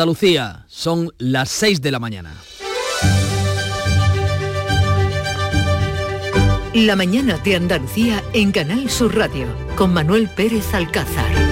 Andalucía, son las 6 de la mañana. La mañana de Andalucía en Canal Sur Radio con Manuel Pérez Alcázar.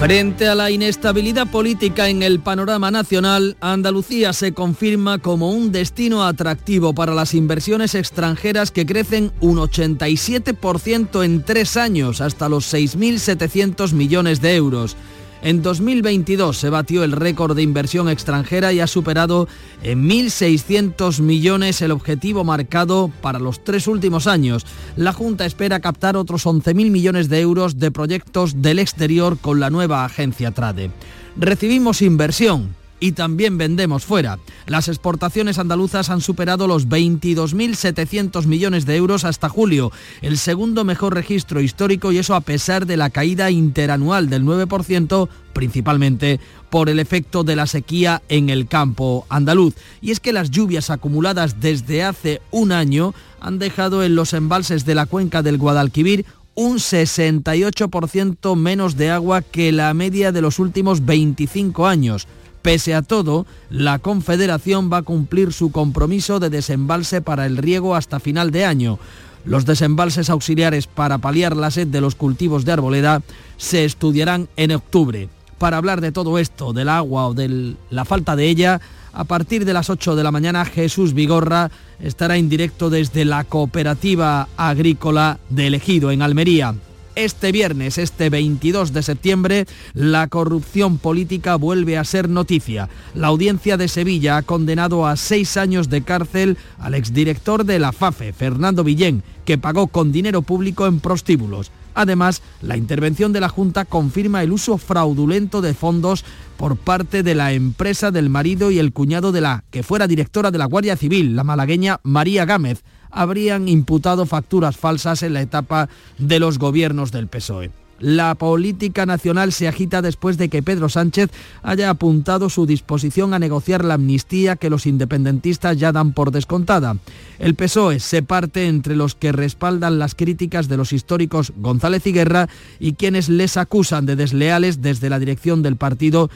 Frente a la inestabilidad política en el panorama nacional, Andalucía se confirma como un destino atractivo para las inversiones extranjeras que crecen un 87% en tres años, hasta los 6.700 millones de euros. En 2022 se batió el récord de inversión extranjera y ha superado en 1.600 millones el objetivo marcado para los tres últimos años. La Junta espera captar otros 11.000 millones de euros de proyectos del exterior con la nueva agencia Trade. Recibimos inversión, y también vendemos fuera. Las exportaciones andaluzas han superado los 22.700 millones de euros hasta julio, el segundo mejor registro histórico y eso a pesar de la caída interanual del 9%, principalmente por el efecto de la sequía en el campo andaluz. Y es que las lluvias acumuladas desde hace un año han dejado en los embalses de la cuenca del Guadalquivir un 68% menos de agua que la media de los últimos 25 años. Pese a todo, la Confederación va a cumplir su compromiso de desembalse para el riego hasta final de año. Los desembalses auxiliares para paliar la sed de los cultivos de arboleda se estudiarán en octubre. Para hablar de todo esto, del agua o de la falta de ella, a partir de las 8 de la mañana Jesús Vigorra estará en directo desde la cooperativa agrícola de Elegido en Almería. Este viernes, este 22 de septiembre, la corrupción política vuelve a ser noticia. La audiencia de Sevilla ha condenado a seis años de cárcel al exdirector de la FAFE, Fernando Villén, que pagó con dinero público en prostíbulos. Además, la intervención de la Junta confirma el uso fraudulento de fondos por parte de la empresa del marido y el cuñado de la que fuera directora de la Guardia Civil, la malagueña María Gámez habrían imputado facturas falsas en la etapa de los gobiernos del PSOE. La política nacional se agita después de que Pedro Sánchez haya apuntado su disposición a negociar la amnistía que los independentistas ya dan por descontada. El PSOE se parte entre los que respaldan las críticas de los históricos González y Guerra y quienes les acusan de desleales desde la dirección del partido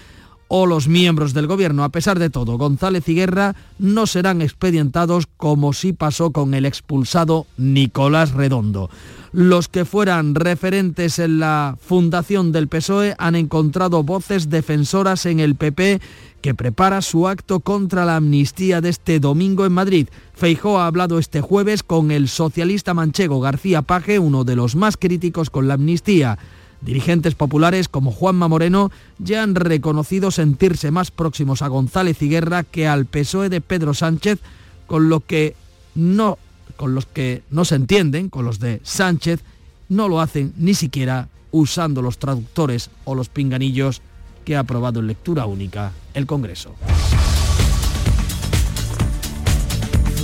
o los miembros del gobierno. A pesar de todo, González y Guerra no serán expedientados como sí pasó con el expulsado Nicolás Redondo. Los que fueran referentes en la fundación del PSOE han encontrado voces defensoras en el PP que prepara su acto contra la amnistía de este domingo en Madrid. Feijó ha hablado este jueves con el socialista manchego García Paje, uno de los más críticos con la amnistía. Dirigentes populares como Juanma Moreno ya han reconocido sentirse más próximos a González y Guerra que al PSOE de Pedro Sánchez, con lo que no con los que no se entienden, con los de Sánchez, no lo hacen ni siquiera usando los traductores o los pinganillos que ha aprobado en lectura única el Congreso.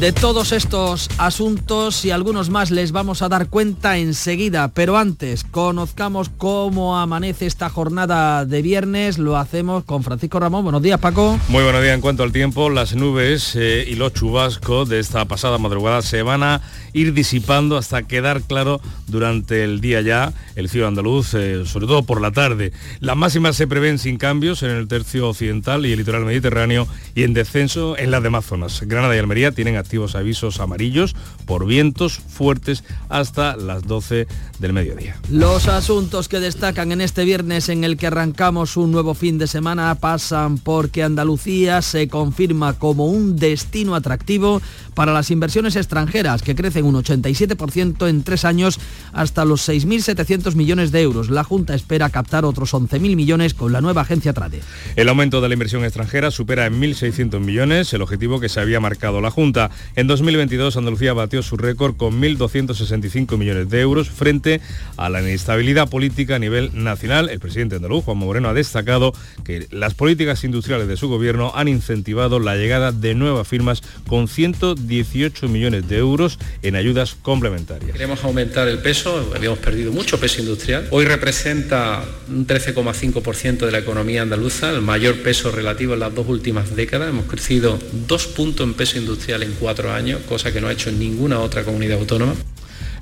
De todos estos asuntos y algunos más les vamos a dar cuenta enseguida, pero antes conozcamos cómo amanece esta jornada de viernes. Lo hacemos con Francisco Ramón. Buenos días, Paco. Muy buenos días. En cuanto al tiempo, las nubes eh, y los chubascos de esta pasada madrugada se van a ir disipando hasta quedar claro durante el día ya el cielo andaluz, eh, sobre todo por la tarde. Las máximas se prevén sin cambios en el tercio occidental y el litoral mediterráneo y en descenso en las demás zonas. Granada y Almería tienen avisos amarillos por vientos fuertes hasta las 12 del mediodía. Los asuntos que destacan en este viernes en el que arrancamos un nuevo fin de semana pasan porque Andalucía se confirma como un destino atractivo para las inversiones extranjeras, que crecen un 87% en tres años hasta los 6.700 millones de euros. La Junta espera captar otros 11.000 millones con la nueva agencia Trade. El aumento de la inversión extranjera supera en 1.600 millones el objetivo que se había marcado la Junta. En 2022 Andalucía batió su récord con 1.265 millones de euros frente a la inestabilidad política a nivel nacional. El presidente andaluz, Juan Moreno, ha destacado que las políticas industriales de su gobierno han incentivado la llegada de nuevas firmas con 110 18 millones de euros en ayudas complementarias. Queremos aumentar el peso, habíamos perdido mucho peso industrial. Hoy representa un 13,5% de la economía andaluza, el mayor peso relativo en las dos últimas décadas. Hemos crecido dos puntos en peso industrial en cuatro años, cosa que no ha hecho ninguna otra comunidad autónoma.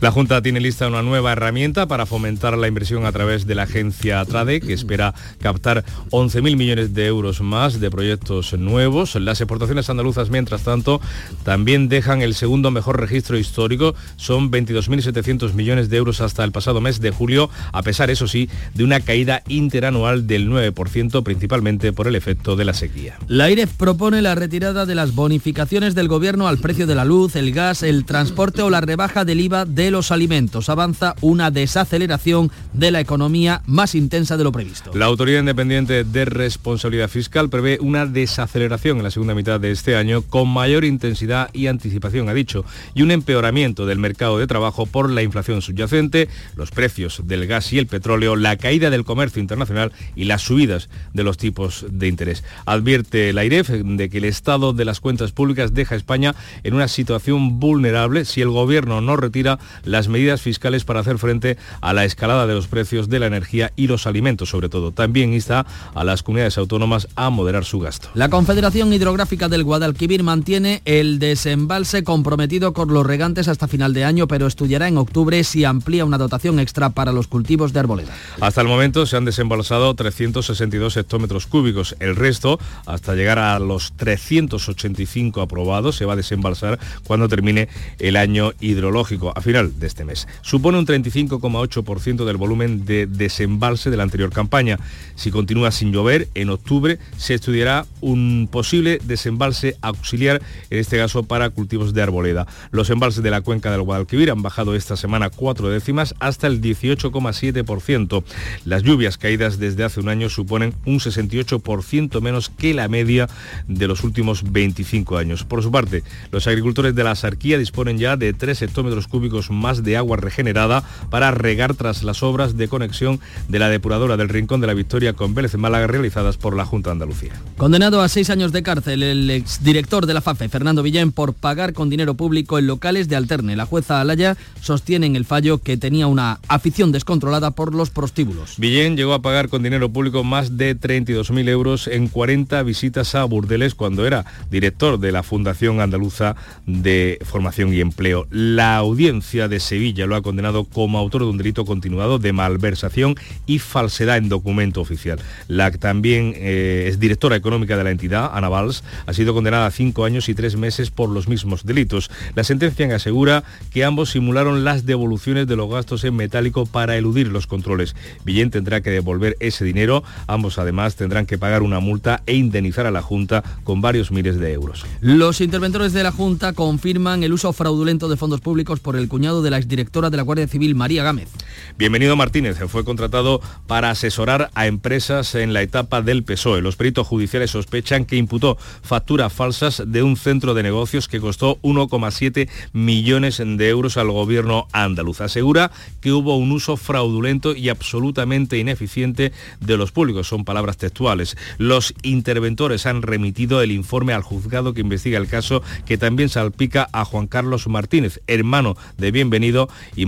La Junta tiene lista una nueva herramienta para fomentar la inversión a través de la agencia Trade, que espera captar 11.000 millones de euros más de proyectos nuevos. Las exportaciones andaluzas, mientras tanto, también dejan el segundo mejor registro histórico. Son 22.700 millones de euros hasta el pasado mes de julio, a pesar, eso sí, de una caída interanual del 9%, principalmente por el efecto de la sequía. La IREF propone la retirada de las bonificaciones del gobierno al precio de la luz, el gas, el transporte o la rebaja del IVA de los alimentos. Avanza una desaceleración de la economía más intensa de lo previsto. La Autoridad Independiente de Responsabilidad Fiscal prevé una desaceleración en la segunda mitad de este año con mayor intensidad y anticipación, ha dicho, y un empeoramiento del mercado de trabajo por la inflación subyacente, los precios del gas y el petróleo, la caída del comercio internacional y las subidas de los tipos de interés. Advierte la IREF de que el estado de las cuentas públicas deja a España en una situación vulnerable si el gobierno no retira las medidas fiscales para hacer frente a la escalada de los precios de la energía y los alimentos, sobre todo. También insta a las comunidades autónomas a moderar su gasto. La Confederación Hidrográfica del Guadalquivir mantiene el desembalse comprometido con los regantes hasta final de año, pero estudiará en octubre si amplía una dotación extra para los cultivos de arboleda. Hasta el momento se han desembalsado 362 hectómetros cúbicos. El resto, hasta llegar a los 385 aprobados, se va a desembalsar cuando termine el año hidrológico. A final de este mes. Supone un 35,8% del volumen de desembalse de la anterior campaña. Si continúa sin llover, en octubre se estudiará un posible desembalse auxiliar, en este caso para cultivos de arboleda. Los embalses de la cuenca del Guadalquivir han bajado esta semana cuatro décimas hasta el 18,7%. Las lluvias caídas desde hace un año suponen un 68% menos que la media de los últimos 25 años. Por su parte, los agricultores de la Sarquía disponen ya de 3 hectómetros cúbicos más de agua regenerada para regar tras las obras de conexión de la depuradora del Rincón de la Victoria con Vélez Málaga realizadas por la Junta de Andalucía. Condenado a seis años de cárcel el exdirector de la FAFE, Fernando Villén, por pagar con dinero público en locales de Alterne. La jueza Alaya sostiene en el fallo que tenía una afición descontrolada por los prostíbulos. Villén llegó a pagar con dinero público más de 32.000 euros en 40 visitas a burdeles cuando era director de la Fundación Andaluza de Formación y Empleo. La audiencia de Sevilla lo ha condenado como autor de un delito continuado de malversación y falsedad en documento oficial. La que también eh, es directora económica de la entidad, Ana Valls, ha sido condenada a cinco años y tres meses por los mismos delitos. La sentencia asegura que ambos simularon las devoluciones de los gastos en metálico para eludir los controles. Villén tendrá que devolver ese dinero. Ambos además tendrán que pagar una multa e indemnizar a la Junta con varios miles de euros. Los interventores de la Junta confirman el uso fraudulento de fondos públicos por el cuñado de la exdirectora de la Guardia Civil, María Gámez. Bienvenido Martínez fue contratado para asesorar a empresas en la etapa del PSOE. Los peritos judiciales sospechan que imputó facturas falsas de un centro de negocios que costó 1,7 millones de euros al gobierno andaluz. Asegura que hubo un uso fraudulento y absolutamente ineficiente de los públicos. Son palabras textuales. Los interventores han remitido el informe al juzgado que investiga el caso que también salpica a Juan Carlos Martínez, hermano de Bienvenido y,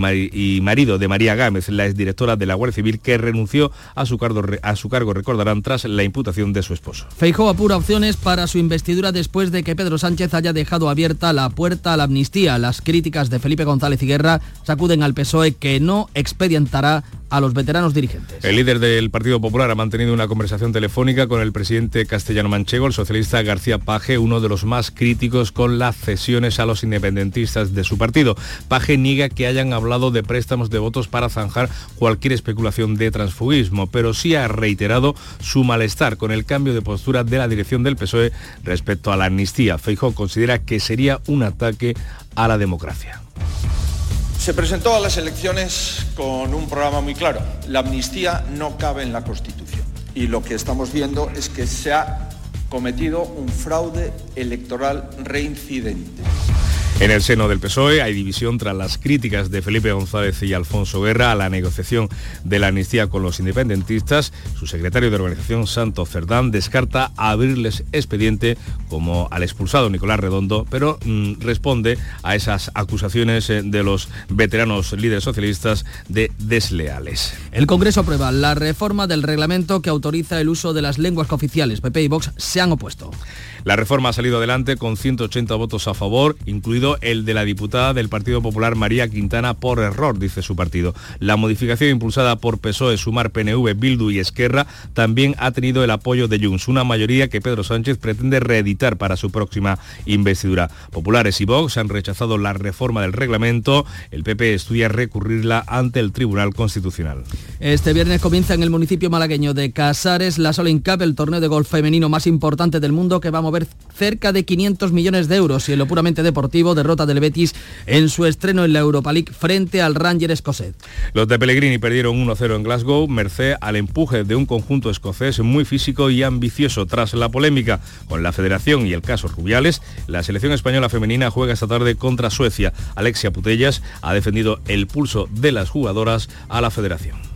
marido de María Gámez, la exdirectora de la Guardia Civil que renunció a su, cargo, a su cargo, recordarán, tras la imputación de su esposo. Feijó apura opciones para su investidura después de que Pedro Sánchez haya dejado abierta la puerta a la amnistía. Las críticas de Felipe González y Guerra sacuden al PSOE que no expedientará a los veteranos dirigentes. El líder del Partido Popular ha mantenido una conversación telefónica con el presidente castellano manchego, el socialista García Paje, uno de los más críticos con las cesiones a los independentistas de su partido. Paje niega que hayan hablado de préstamos de votos para zanjar cualquier especulación de transfugismo, pero sí ha reiterado su malestar con el cambio de postura de la dirección del PSOE respecto a la amnistía. Feijó considera que sería un ataque a la democracia. Se presentó a las elecciones con un programa muy claro. La amnistía no cabe en la Constitución. Y lo que estamos viendo es que se ha cometido un fraude electoral reincidente. En el seno del PSOE hay división tras las críticas de Felipe González y Alfonso Guerra a la negociación de la amnistía con los independentistas. Su secretario de organización, Santos Cerdán, descarta abrirles expediente como al expulsado Nicolás Redondo, pero mm, responde a esas acusaciones eh, de los veteranos líderes socialistas de desleales. El Congreso aprueba la reforma del reglamento que autoriza el uso de las lenguas cooficiales. PP y Vox se han opuesto. La reforma ha salido adelante con 180 votos a favor, incluido el de la diputada del Partido Popular María Quintana por error, dice su partido. La modificación impulsada por PSOE, Sumar, PNV, Bildu y Esquerra también ha tenido el apoyo de Junts, una mayoría que Pedro Sánchez pretende reeditar para su próxima investidura. Populares y Vox han rechazado la reforma del reglamento. El PP estudia recurrirla ante el Tribunal Constitucional. Este viernes comienza en el municipio malagueño de Casares la Solin Cup, el torneo de golf femenino más importante del mundo que va a mover cerca de 500 millones de euros y en lo puramente deportivo derrota del Betis en su estreno en la Europa League frente al Ranger escocés. Los de Pellegrini perdieron 1-0 en Glasgow, merced al empuje de un conjunto escocés muy físico y ambicioso. Tras la polémica con la federación y el caso Rubiales, la selección española femenina juega esta tarde contra Suecia. Alexia Putellas ha defendido el pulso de las jugadoras a la federación.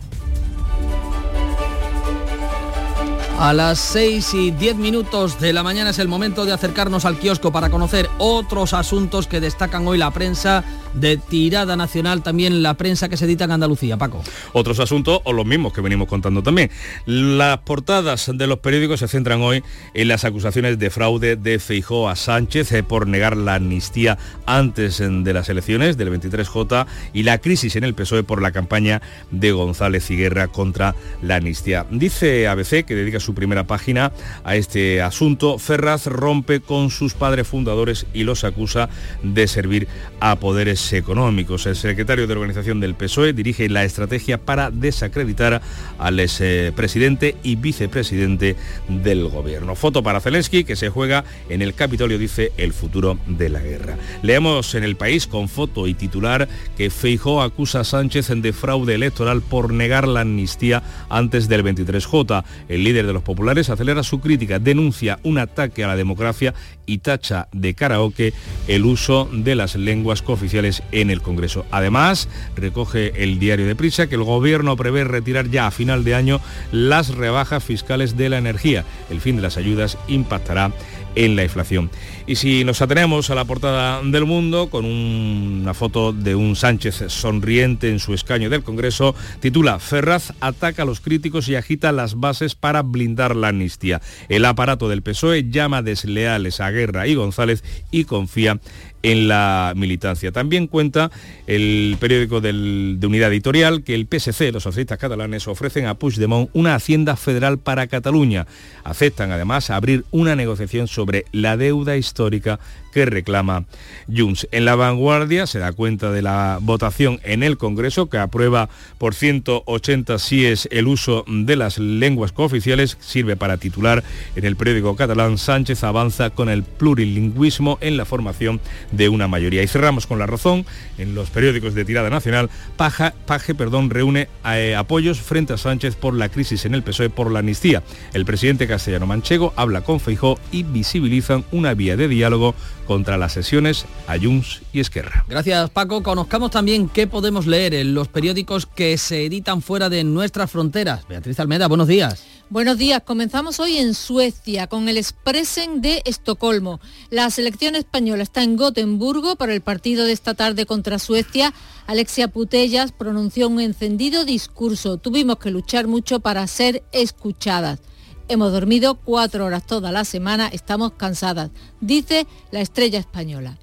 A las 6 y 10 minutos de la mañana es el momento de acercarnos al kiosco para conocer otros asuntos que destacan hoy la prensa de tirada nacional, también la prensa que se edita en Andalucía. Paco. Otros asuntos o los mismos que venimos contando también. Las portadas de los periódicos se centran hoy en las acusaciones de fraude de Feijó a Sánchez eh, por negar la amnistía antes de las elecciones del 23J y la crisis en el PSOE por la campaña de González y Guerra contra la amnistía. Dice ABC que dedica su primera página a este asunto. Ferraz rompe con sus padres fundadores y los acusa de servir a poderes económicos. El secretario de organización del PSOE dirige la estrategia para desacreditar al expresidente y vicepresidente del gobierno. Foto para Zelensky que se juega en el Capitolio, dice el futuro de la guerra. Leemos en el país con foto y titular que Feijó acusa a Sánchez de fraude electoral por negar la amnistía antes del 23J. El líder de los populares acelera su crítica, denuncia un ataque a la democracia y tacha de karaoke el uso de las lenguas cooficiales en el Congreso. Además, recoge el diario de Prisa que el gobierno prevé retirar ya a final de año las rebajas fiscales de la energía. El fin de las ayudas impactará en la inflación. Y si nos atenemos a la portada del mundo, con una foto de un Sánchez sonriente en su escaño del Congreso, titula Ferraz ataca a los críticos y agita las bases para blindar la amnistía. El aparato del PSOE llama desleales a Guerra y González y confía en la militancia. También cuenta el periódico de Unidad Editorial que el PSC, los socialistas catalanes, ofrecen a Puigdemont una hacienda federal para Cataluña. Aceptan además abrir una negociación sobre la deuda histórica histórica que reclama Junts. En la vanguardia se da cuenta de la votación en el Congreso que aprueba por 180 síes el uso de las lenguas cooficiales. Sirve para titular en el periódico catalán Sánchez avanza con el plurilingüismo en la formación de una mayoría. Y cerramos con la razón. En los periódicos de tirada nacional, Paje perdón, reúne eh, apoyos frente a Sánchez por la crisis en el PSOE por la amnistía. El presidente castellano manchego habla con Feijó y visibilizan una vía de diálogo contra las sesiones Ayuns y Esquerra. Gracias Paco. Conozcamos también qué podemos leer en los periódicos que se editan fuera de nuestras fronteras. Beatriz Almeda, buenos días. Buenos días, comenzamos hoy en Suecia con el Expressen de Estocolmo. La selección española está en Gotemburgo para el partido de esta tarde contra Suecia. Alexia Putellas pronunció un encendido discurso. Tuvimos que luchar mucho para ser escuchadas. Hemos dormido cuatro horas toda la semana, estamos cansadas, dice la estrella española.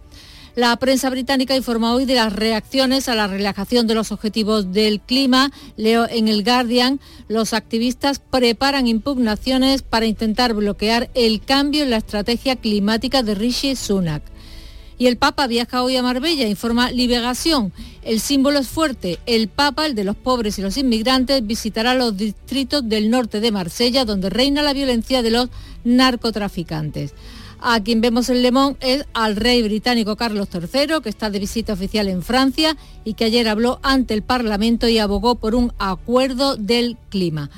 La prensa británica informa hoy de las reacciones a la relajación de los objetivos del clima. Leo en el Guardian, los activistas preparan impugnaciones para intentar bloquear el cambio en la estrategia climática de Rishi Sunak. Y el Papa viaja hoy a Marbella, informa Libegación. El símbolo es fuerte. El Papa, el de los pobres y los inmigrantes, visitará los distritos del norte de Marsella, donde reina la violencia de los narcotraficantes. A quien vemos en Le es al rey británico Carlos III, que está de visita oficial en Francia y que ayer habló ante el Parlamento y abogó por un acuerdo del clima.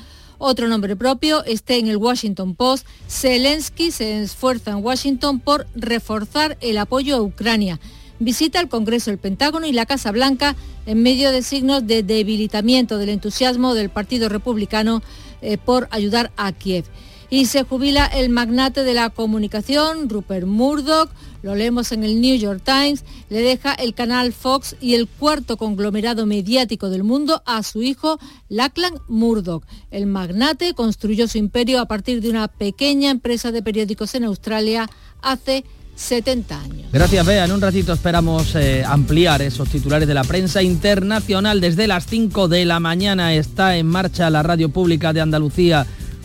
Otro nombre propio esté en el Washington Post. Zelensky se esfuerza en Washington por reforzar el apoyo a Ucrania. Visita el Congreso, el Pentágono y la Casa Blanca en medio de signos de debilitamiento del entusiasmo del Partido Republicano eh, por ayudar a Kiev. Y se jubila el magnate de la comunicación, Rupert Murdoch, lo leemos en el New York Times, le deja el canal Fox y el cuarto conglomerado mediático del mundo a su hijo Lachlan Murdoch. El magnate construyó su imperio a partir de una pequeña empresa de periódicos en Australia hace 70 años. Gracias, Bea. En un ratito esperamos eh, ampliar esos titulares de la prensa internacional. Desde las 5 de la mañana está en marcha la radio pública de Andalucía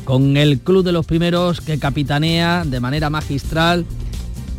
con el Club de los Primeros que capitanea de manera magistral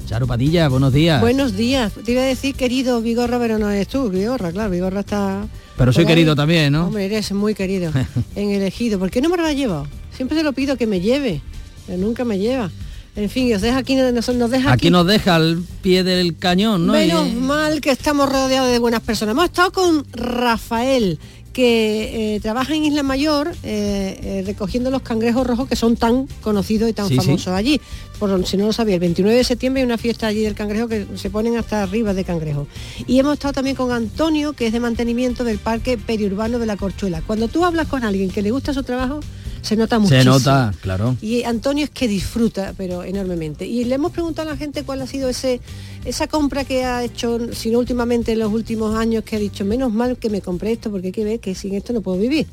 Charo Padilla, buenos días. Buenos días. Te iba a decir querido Vigorra, pero no eres tú, Vigorra, claro, Vigorra está... Pero soy querido también, ¿no? Hombre, eres muy querido en elegido. ¿Por qué no me lo has llevado? Siempre se lo pido que me lleve, pero nunca me lleva. En fin, os deja aquí, nos, nos deja aquí. nos deja al pie del cañón, ¿no? Menos mal que estamos rodeados de buenas personas. Hemos estado con Rafael, que eh, trabaja en Isla Mayor eh, eh, recogiendo los cangrejos rojos que son tan conocidos y tan famosos allí. Por, si no lo sabía, el 29 de septiembre hay una fiesta allí del cangrejo que se ponen hasta arriba de cangrejo. Y hemos estado también con Antonio, que es de mantenimiento del Parque Periurbano de la Corchuela. Cuando tú hablas con alguien que le gusta su trabajo, se nota mucho. Se nota, claro. Y Antonio es que disfruta, pero enormemente. Y le hemos preguntado a la gente cuál ha sido ese esa compra que ha hecho, sino últimamente en los últimos años, que ha dicho, menos mal que me compré esto, porque hay que ver que sin esto no puedo vivir.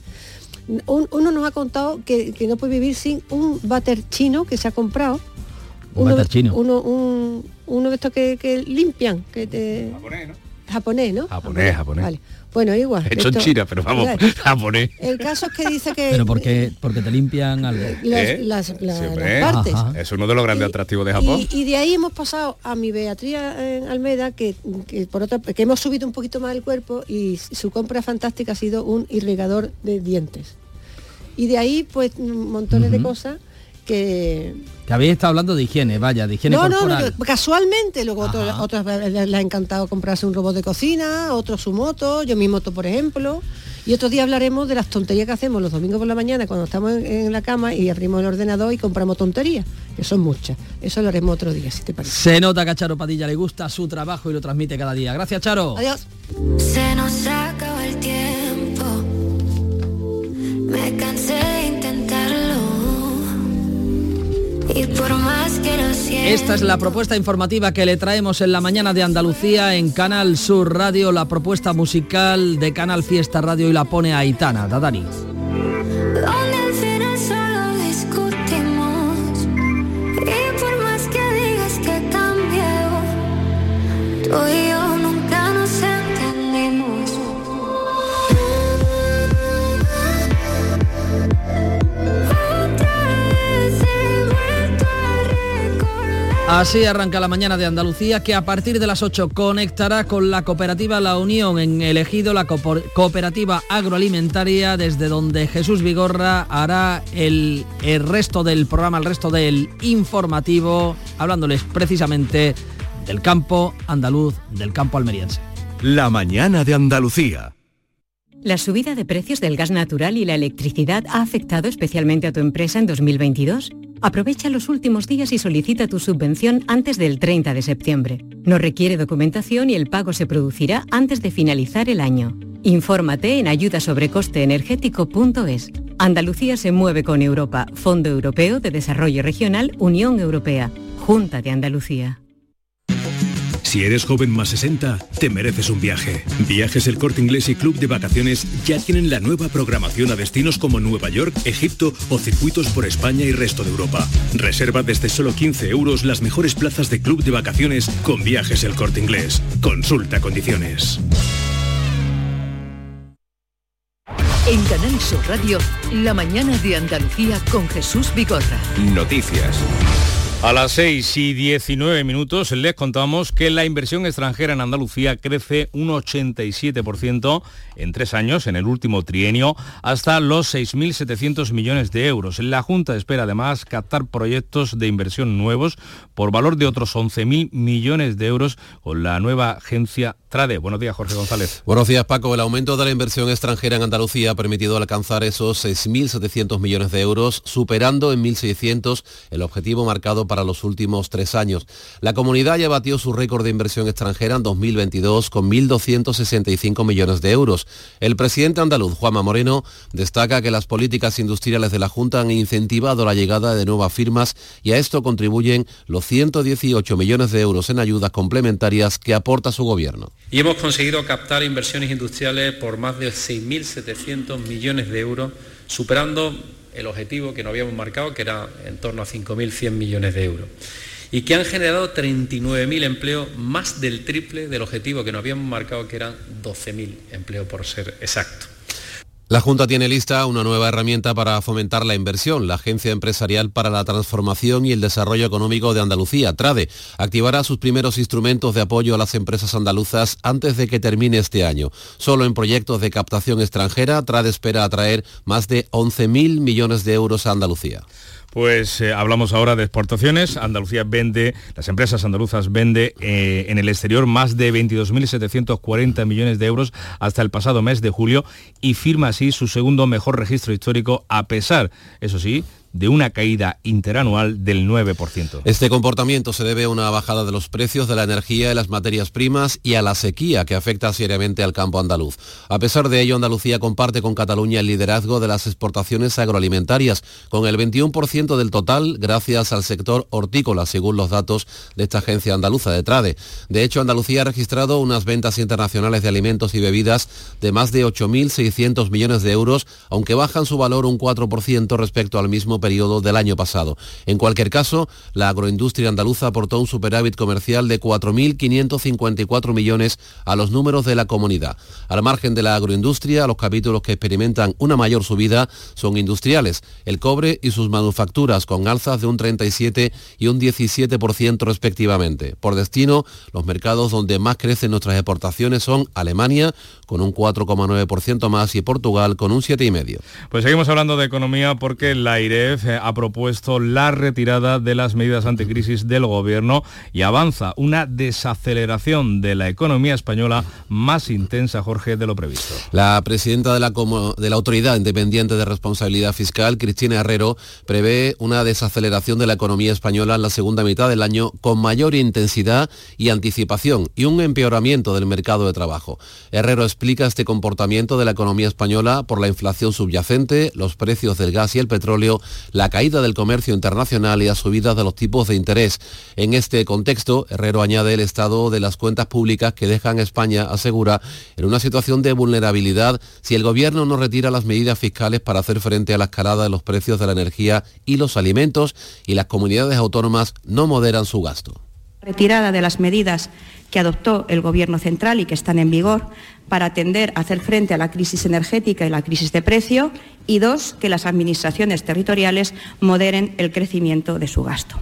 uno nos ha contado que, no puede vivir sin un váter chino que se ha comprado. Un uno, chino. Uno, uno de estos que, limpian, que te... Japonés, ¿no? Japonés, ¿no? Japonés, japonés. Vale. Bueno, igual. Hecho en China, pero vamos, japonés. El caso es que dice que... Pero porque, porque te limpian algo. ¿Eh? Las, partes. Es uno de los grandes atractivos de Japón. Y, de ahí hemos pasado a mi Beatriz en Almeda, que, por otra, que hemos subido un poquito más el cuerpo y su compra fantástica ha sido un irrigador de dientes. Y de ahí, pues, montones de cosas que... Que habéis estado hablando de higiene, vaya, de higiene no, corporal. No, casualmente, luego otras les ha encantado comprarse un robot de cocina, otro su moto, yo mi moto, por ejemplo. Y otro día hablaremos de las tonterías que hacemos los domingos por la mañana cuando estamos en, la cama y abrimos el ordenador y compramos tonterías, que son muchas. Eso lo haremos otro día, si te parece. Se nota que a Charo Padilla le gusta su trabajo y lo transmite cada día. Gracias, Charo. Adiós. Se nos acaba el tiempo. Me cansé Esta es la propuesta informativa que le traemos en la mañana de Andalucía en Canal Sur Radio, la propuesta musical de Canal Fiesta Radio y la pone Aitana, Dadari. Así arranca la mañana de Andalucía que a partir de las 8 conectará con la cooperativa La Unión en elegido la cooperativa agroalimentaria desde donde Jesús Vigorra hará el, el resto del programa, el resto del informativo, hablándoles precisamente del campo andaluz, del campo almeriense. La mañana de Andalucía. ¿La subida de precios del gas natural y la electricidad ha afectado especialmente a tu empresa en 2022? Aprovecha los últimos días y solicita tu subvención antes del 30 de septiembre. No requiere documentación y el pago se producirá antes de finalizar el año. Infórmate en ayudasobrecosteenergético.es. Andalucía se mueve con Europa, Fondo Europeo de Desarrollo Regional, Unión Europea, Junta de Andalucía. Si eres joven más 60, te mereces un viaje. Viajes El Corte Inglés y Club de Vacaciones ya tienen la nueva programación a destinos como Nueva York, Egipto o circuitos por España y resto de Europa. Reserva desde solo 15 euros las mejores plazas de Club de Vacaciones con Viajes El Corte Inglés. Consulta condiciones. En Canal Sur Radio, la mañana de Andalucía con Jesús Bigorra. Noticias. A las 6 y 19 minutos les contamos que la inversión extranjera en Andalucía crece un 87% en tres años, en el último trienio, hasta los 6.700 millones de euros. La Junta espera además captar proyectos de inversión nuevos por valor de otros 11.000 millones de euros con la nueva agencia Trade. Buenos días, Jorge González. Buenos días, Paco. El aumento de la inversión extranjera en Andalucía ha permitido alcanzar esos 6.700 millones de euros, superando en 1.600 el objetivo marcado para los últimos tres años. La comunidad ya batió su récord de inversión extranjera en 2022 con 1.265 millones de euros. El presidente andaluz, Juanma Moreno, destaca que las políticas industriales de la Junta han incentivado la llegada de nuevas firmas y a esto contribuyen los 118 millones de euros en ayudas complementarias que aporta su gobierno. Y hemos conseguido captar inversiones industriales por más de 6.700 millones de euros, superando el objetivo que nos habíamos marcado, que era en torno a 5.100 millones de euros. Y que han generado 39.000 empleos, más del triple del objetivo que nos habíamos marcado, que eran 12.000 empleos por ser exacto. La Junta tiene lista una nueva herramienta para fomentar la inversión. La Agencia Empresarial para la Transformación y el Desarrollo Económico de Andalucía, TRADE, activará sus primeros instrumentos de apoyo a las empresas andaluzas antes de que termine este año. Solo en proyectos de captación extranjera, TRADE espera atraer más de 11.000 millones de euros a Andalucía. Pues eh, hablamos ahora de exportaciones. Andalucía vende, las empresas andaluzas vende eh, en el exterior más de 22.740 millones de euros hasta el pasado mes de julio y firma así su segundo mejor registro histórico a pesar, eso sí, de una caída interanual del 9%. Este comportamiento se debe a una bajada de los precios de la energía y las materias primas y a la sequía que afecta seriamente al campo andaluz. A pesar de ello, Andalucía comparte con Cataluña el liderazgo de las exportaciones agroalimentarias, con el 21% del total gracias al sector hortícola, según los datos de esta agencia andaluza de Trade. De hecho, Andalucía ha registrado unas ventas internacionales de alimentos y bebidas de más de 8.600 millones de euros, aunque bajan su valor un 4% respecto al mismo periodo del año pasado. En cualquier caso, la agroindustria andaluza aportó un superávit comercial de 4.554 millones a los números de la comunidad. Al margen de la agroindustria, los capítulos que experimentan una mayor subida son industriales, el cobre y sus manufacturas, con alzas de un 37 y un 17% respectivamente. Por destino, los mercados donde más crecen nuestras exportaciones son Alemania, con un 4,9% más, y Portugal, con un 7,5%. Pues seguimos hablando de economía porque la IREF ha propuesto la retirada de las medidas anticrisis del gobierno y avanza una desaceleración de la economía española más intensa, Jorge, de lo previsto. La presidenta de la, de la Autoridad Independiente de Responsabilidad Fiscal, Cristina Herrero, prevé una desaceleración de la economía española en la segunda mitad del año con mayor intensidad y anticipación y un empeoramiento del mercado de trabajo. Herrero explica este comportamiento de la economía española por la inflación subyacente, los precios del gas y el petróleo la caída del comercio internacional y la subida de los tipos de interés. En este contexto, Herrero añade el estado de las cuentas públicas que dejan España, asegura, en una situación de vulnerabilidad si el gobierno no retira las medidas fiscales para hacer frente a la escalada de los precios de la energía y los alimentos y las comunidades autónomas no moderan su gasto. Retirada de las medidas que adoptó el Gobierno central y que están en vigor para atender hacer frente a la crisis energética y la crisis de precio y dos, que las administraciones territoriales moderen el crecimiento de su gasto.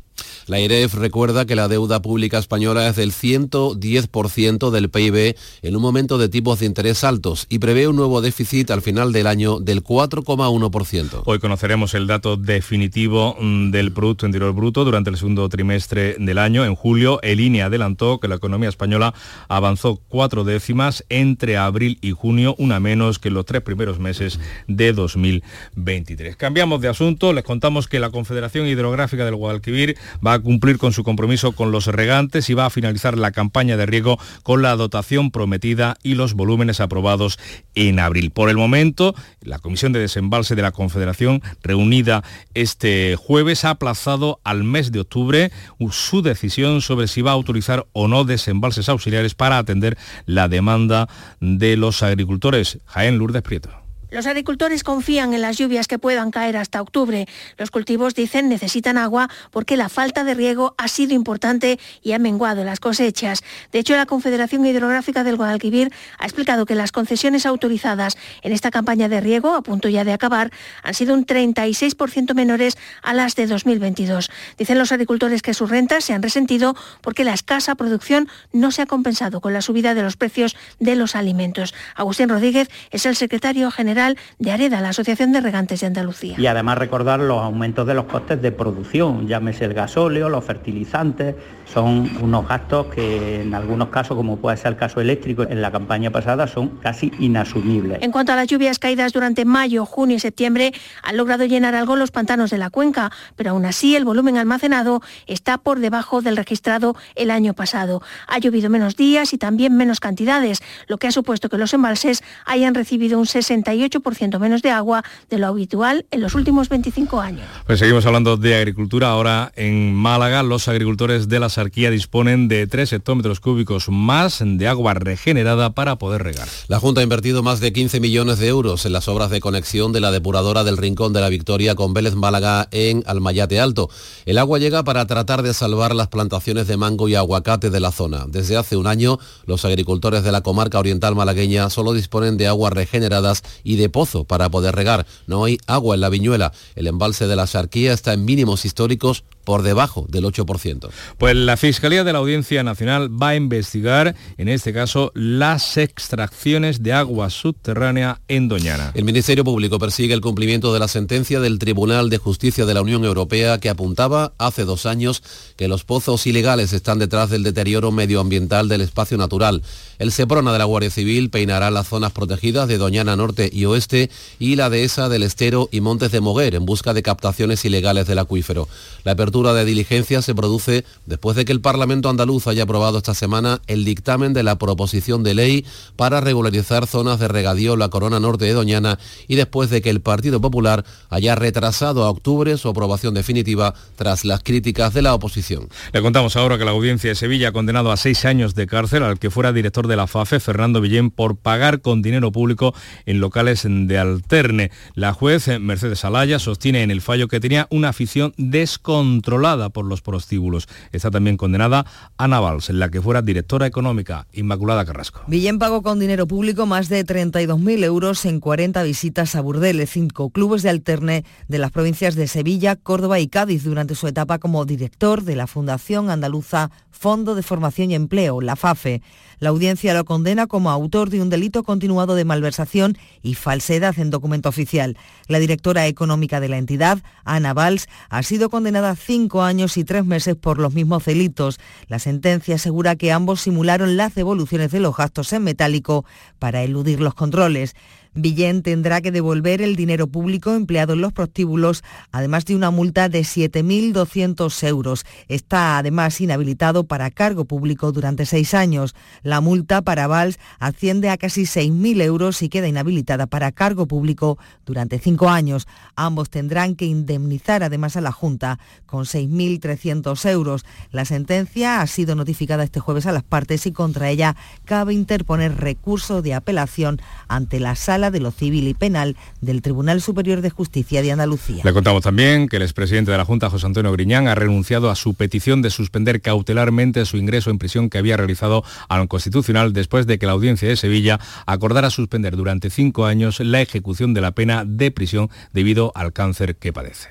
La IREF recuerda que la deuda pública española es del 110% del PIB en un momento de tipos de interés altos y prevé un nuevo déficit al final del año del 4,1%. Hoy conoceremos el dato definitivo mm, del Producto Interior Bruto durante el segundo trimestre del año. En julio, el INE adelantó que la economía española avanzó cuatro décimas entre abril y junio, una menos que los tres primeros meses de 2023. Cambiamos de asunto, les contamos que la Confederación Hidrográfica del Guadalquivir va cumplir con su compromiso con los regantes y va a finalizar la campaña de riego con la dotación prometida y los volúmenes aprobados en abril. Por el momento, la Comisión de Desembalse de la Confederación, reunida este jueves, ha aplazado al mes de octubre su decisión sobre si va a autorizar o no desembalses auxiliares para atender la demanda de los agricultores. Jaén Lourdes Prieto. Los agricultores confían en las lluvias que puedan caer hasta octubre. Los cultivos, dicen, necesitan agua porque la falta de riego ha sido importante y ha menguado las cosechas. De hecho, la Confederación Hidrográfica del Guadalquivir ha explicado que las concesiones autorizadas en esta campaña de riego, a punto ya de acabar, han sido un 36% menores a las de 2022. Dicen los agricultores que sus rentas se han resentido porque la escasa producción no se ha compensado con la subida de los precios de los alimentos. Agustín Rodríguez es el secretario general de AREDA, la Asociación de Regantes de Andalucía. Y además recordar los aumentos de los costes de producción, llámese el gasóleo, los fertilizantes son unos gastos que en algunos casos, como puede ser el caso eléctrico en la campaña pasada, son casi inasumibles. En cuanto a las lluvias caídas durante mayo, junio y septiembre, han logrado llenar algo los pantanos de la cuenca, pero aún así el volumen almacenado está por debajo del registrado el año pasado. Ha llovido menos días y también menos cantidades, lo que ha supuesto que los embalses hayan recibido un 68% menos de agua de lo habitual en los últimos 25 años. Pues seguimos hablando de agricultura. Ahora en Málaga los agricultores de la Sarquía disponen de 3 hectómetros cúbicos más de agua regenerada para poder regar. La Junta ha invertido más de 15 millones de euros en las obras de conexión de la depuradora del Rincón de la Victoria con Vélez Málaga en Almayate Alto. El agua llega para tratar de salvar las plantaciones de mango y aguacate de la zona. Desde hace un año, los agricultores de la comarca oriental malagueña solo disponen de aguas regeneradas y de pozo para poder regar. No hay agua en la viñuela. El embalse de la Sarquía está en mínimos históricos por debajo del 8%. Pues la Fiscalía de la Audiencia Nacional va a investigar, en este caso, las extracciones de agua subterránea en Doñana. El Ministerio Público persigue el cumplimiento de la sentencia del Tribunal de Justicia de la Unión Europea que apuntaba hace dos años que los pozos ilegales están detrás del deterioro medioambiental del espacio natural. El Seprona de la Guardia Civil peinará las zonas protegidas de Doñana Norte y Oeste y la dehesa del Estero y Montes de Moguer en busca de captaciones ilegales del acuífero. La apertura de diligencia se produce después de que el Parlamento andaluz haya aprobado esta semana el dictamen de la proposición de ley para regularizar zonas de regadío la Corona Norte de Doñana y después de que el Partido Popular haya retrasado a octubre su aprobación definitiva tras las críticas de la oposición. Le contamos ahora que la audiencia de Sevilla ha condenado a seis años de cárcel al que fuera director de la FAFE, Fernando Villén, por pagar con dinero público en locales de alterne. La juez Mercedes Alaya sostiene en el fallo que tenía una afición descontrolada por los prostíbulos. Está también condenada Ana Valls, en la que fuera directora económica, Inmaculada Carrasco. Villén pagó con dinero público más de 32.000 euros en 40 visitas a burdeles, cinco clubes de alterne de las provincias de Sevilla, Córdoba y Cádiz durante su etapa como director de la Fundación Andaluza Fondo de Formación y Empleo, la FAFE. La audiencia lo condena como autor de un delito continuado de malversación y falsedad en documento oficial. La directora económica de la entidad, Ana Valls, ha sido condenada a cinco años y tres meses por los mismos delitos. La sentencia asegura que ambos simularon las devoluciones de los gastos en metálico para eludir los controles. Villén tendrá que devolver el dinero público empleado en los prostíbulos, además de una multa de 7.200 euros. Está además inhabilitado para cargo público durante seis años. La multa para Valls asciende a casi 6.000 euros y queda inhabilitada para cargo público durante cinco años. Ambos tendrán que indemnizar además a la Junta con 6.300 euros. La sentencia ha sido notificada este jueves a las partes y contra ella cabe interponer recurso de apelación ante la Sala de lo Civil y Penal del Tribunal Superior de Justicia de Andalucía. Le contamos también que el expresidente de la Junta, José Antonio Griñán, ha renunciado a su petición de suspender cautelarmente su ingreso en prisión que había realizado al Constitucional después de que la Audiencia de Sevilla acordara suspender durante cinco años la ejecución de la pena de prisión debido al cáncer que padece.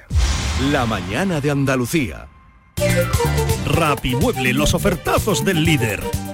La mañana de Andalucía. Rapimueble, los ofertazos del líder.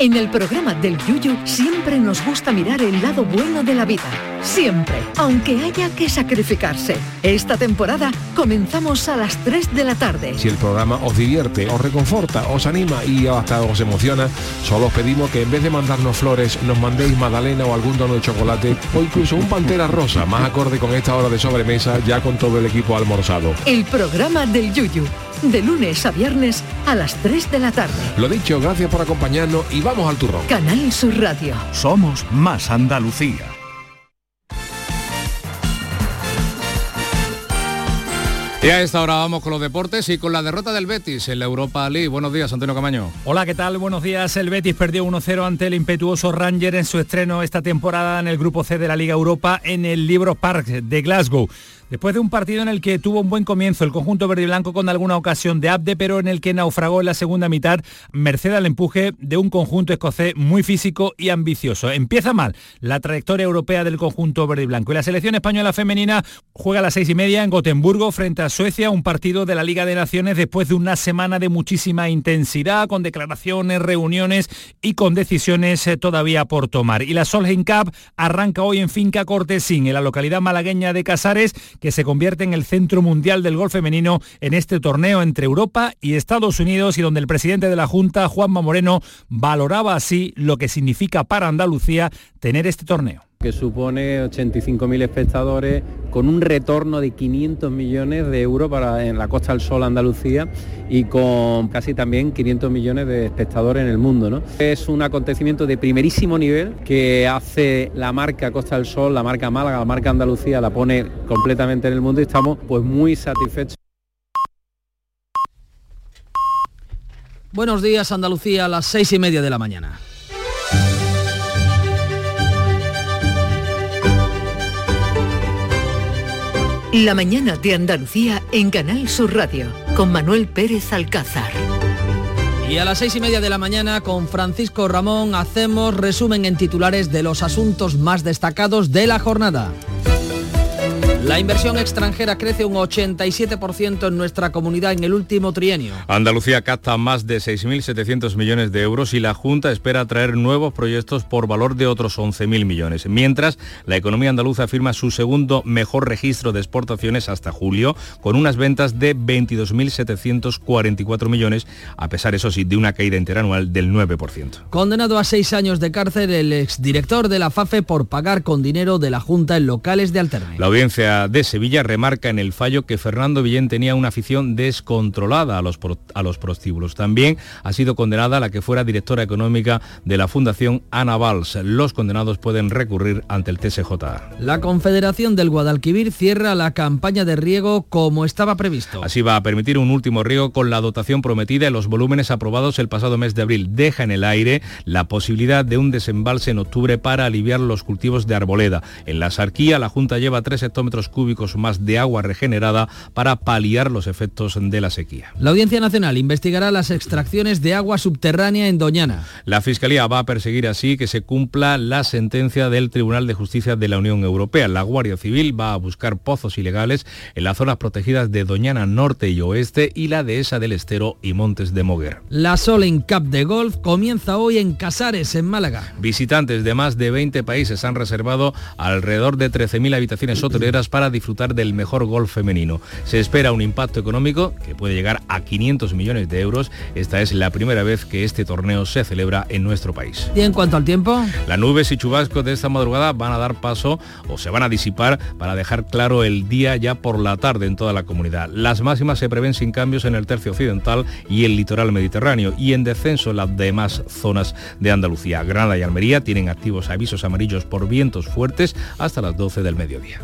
En el programa del Yuyu siempre nos gusta mirar el lado bueno de la vida. Siempre, aunque haya que sacrificarse. Esta temporada comenzamos a las 3 de la tarde. Si el programa os divierte, os reconforta, os anima y hasta os emociona, solo os pedimos que en vez de mandarnos flores, nos mandéis magdalena o algún dono de chocolate o incluso un pantera rosa, más acorde con esta hora de sobremesa, ya con todo el equipo almorzado. El programa del Yuyu, de lunes a viernes a las 3 de la tarde. Lo dicho, gracias por acompañarnos y vamos al turrón. Canal Sur Radio. Somos más Andalucía. Y a esta hora vamos con los deportes y con la derrota del Betis en la Europa League. Buenos días, Antonio Camaño. Hola, ¿qué tal? Buenos días. El Betis perdió 1-0 ante el impetuoso Ranger en su estreno esta temporada en el Grupo C de la Liga Europa en el Libro Park de Glasgow. Después de un partido en el que tuvo un buen comienzo el conjunto verde y blanco con alguna ocasión de abde, pero en el que naufragó en la segunda mitad, merced al empuje de un conjunto escocés muy físico y ambicioso. Empieza mal la trayectoria europea del conjunto verde y blanco. Y la selección española femenina juega a las seis y media en Gotemburgo frente a Suecia, un partido de la Liga de Naciones después de una semana de muchísima intensidad, con declaraciones, reuniones y con decisiones eh, todavía por tomar. Y la Solheim Cup arranca hoy en Finca Cortesín, en la localidad malagueña de Casares, que se convierte en el centro mundial del golf femenino en este torneo entre Europa y Estados Unidos y donde el presidente de la Junta, Juanma Moreno, valoraba así lo que significa para Andalucía tener este torneo que supone 85.000 espectadores con un retorno de 500 millones de euros para en la Costa del Sol Andalucía y con casi también 500 millones de espectadores en el mundo. ¿no? Es un acontecimiento de primerísimo nivel que hace la marca Costa del Sol, la marca Málaga, la marca Andalucía, la pone completamente en el mundo y estamos pues muy satisfechos. Buenos días Andalucía a las seis y media de la mañana. La mañana de Andalucía en Canal Sur Radio con Manuel Pérez Alcázar. Y a las seis y media de la mañana con Francisco Ramón hacemos resumen en titulares de los asuntos más destacados de la jornada. La inversión extranjera crece un 87% en nuestra comunidad en el último trienio. Andalucía capta más de 6.700 millones de euros y la Junta espera traer nuevos proyectos por valor de otros 11.000 millones. Mientras, la economía andaluza firma su segundo mejor registro de exportaciones hasta julio, con unas ventas de 22.744 millones, a pesar, eso sí, de una caída interanual del 9%. Condenado a seis años de cárcel el exdirector de la FAFE por pagar con dinero de la Junta en locales de Alterne. La audiencia de Sevilla remarca en el fallo que Fernando Villén tenía una afición descontrolada a los, a los prostíbulos. También ha sido condenada la que fuera directora económica de la Fundación Ana Valls. Los condenados pueden recurrir ante el TSJ. La Confederación del Guadalquivir cierra la campaña de riego como estaba previsto. Así va a permitir un último riego con la dotación prometida y los volúmenes aprobados el pasado mes de abril. Deja en el aire la posibilidad de un desembalse en octubre para aliviar los cultivos de arboleda. En la Sarquía la Junta lleva tres hectómetros cúbicos más de agua regenerada para paliar los efectos de la sequía. La Audiencia Nacional investigará las extracciones de agua subterránea en Doñana. La Fiscalía va a perseguir así que se cumpla la sentencia del Tribunal de Justicia de la Unión Europea. La Guardia Civil va a buscar pozos ilegales en las zonas protegidas de Doñana Norte y Oeste y la dehesa del Estero y Montes de Moguer. La Solen Cup de Golf comienza hoy en Casares, en Málaga. Visitantes de más de 20 países han reservado alrededor de 13.000 habitaciones hoteleras para disfrutar del mejor golf femenino. Se espera un impacto económico que puede llegar a 500 millones de euros. Esta es la primera vez que este torneo se celebra en nuestro país. ¿Y en cuanto al tiempo? Las nubes y chubascos de esta madrugada van a dar paso o se van a disipar para dejar claro el día ya por la tarde en toda la comunidad. Las máximas se prevén sin cambios en el tercio occidental y el litoral mediterráneo y en descenso en las demás zonas de Andalucía. Granada y Almería tienen activos avisos amarillos por vientos fuertes hasta las 12 del mediodía.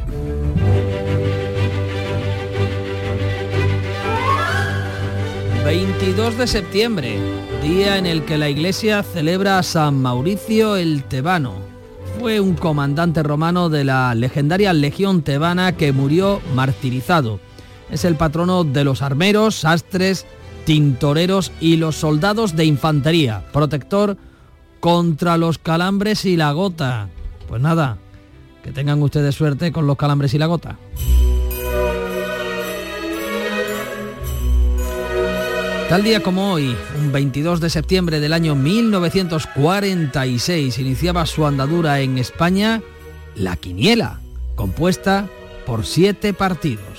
22 de septiembre, día en el que la iglesia celebra a San Mauricio el Tebano. Fue un comandante romano de la legendaria Legión Tebana que murió martirizado. Es el patrono de los armeros, sastres, tintoreros y los soldados de infantería, protector contra los calambres y la gota. Pues nada, que tengan ustedes suerte con los calambres y la gota. Tal día como hoy, un 22 de septiembre del año 1946, iniciaba su andadura en España la quiniela, compuesta por siete partidos.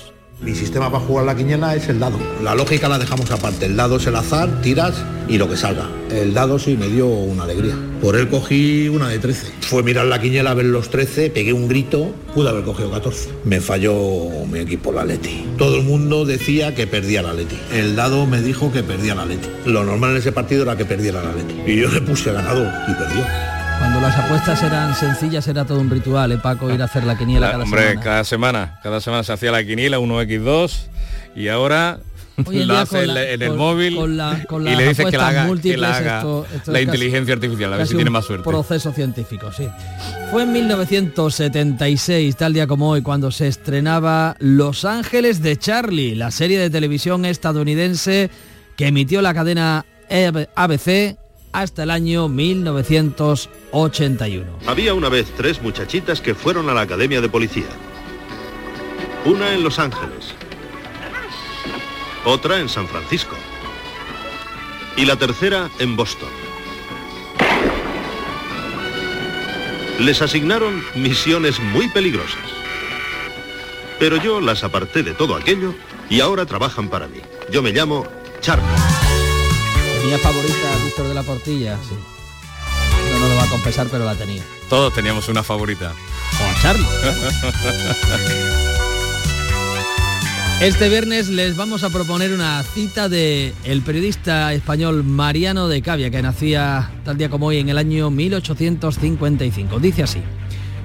Mi sistema para jugar la quiniela es el dado. La lógica la dejamos aparte. El dado es el azar, tiras y lo que salga. El dado sí me dio una alegría. Por él cogí una de 13. Fue mirar la quiniela, ver los 13, pegué un grito, pude haber cogido 14. Me falló mi equipo, la Leti. Todo el mundo decía que perdía la Leti. El dado me dijo que perdía la Leti. Lo normal en ese partido era que perdiera la Leti. Y yo le puse ganador y perdió. Las apuestas eran sencillas era todo un ritual, ¿eh, Paco? Ir a hacer la quiniela cada hombre, semana. cada semana. Cada semana se hacía la quiniela, 1x2 y ahora lo hace en, el móvil y le dices que la haga, que la, haga la inteligencia artificial, a ver si tiene más suerte. Proceso científico, sí. Fue en 1976, tal día como hoy, cuando se estrenaba Los Ángeles de Charlie, la serie de televisión estadounidense que emitió la cadena ABC hasta el año 1981. Había una vez tres muchachitas que fueron a la Academia de Policía. Una en Los Ángeles, otra en San Francisco y la tercera en Boston. Les asignaron misiones muy peligrosas. Pero yo las aparté de todo aquello y ahora trabajan para mí. Yo me llamo Charlie. Tenía favorita Víctor de la Portilla, sí. No, no lo va a confesar, pero la tenía. Todos teníamos una favorita. A Charlie. Este viernes les vamos a proponer una cita de el periodista español Mariano de Cavia, que nacía tal día como hoy en el año 1855. Dice así,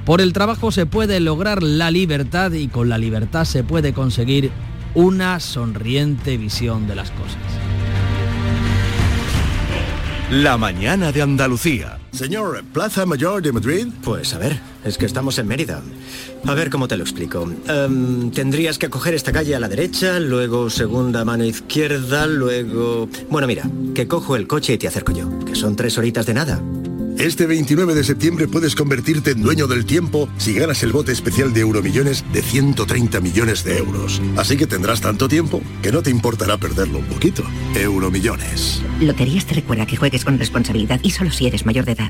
por el trabajo se puede lograr la libertad y con la libertad se puede conseguir una sonriente visión de las cosas. La mañana de Andalucía. Señor, Plaza Mayor de Madrid. Pues a ver, es que estamos en Mérida. A ver cómo te lo explico. Em, tendrías que coger esta calle a la derecha, luego segunda mano izquierda, luego... Bueno, mira, que cojo el coche y te acerco yo, que son tres horitas de nada. Este 29 de septiembre puedes convertirte en dueño del tiempo si ganas el bote especial de Euromillones de 130 millones de euros. Así que tendrás tanto tiempo que no te importará perderlo un poquito. Euromillones. Loterías te recuerda que juegues con responsabilidad y solo si eres mayor de edad.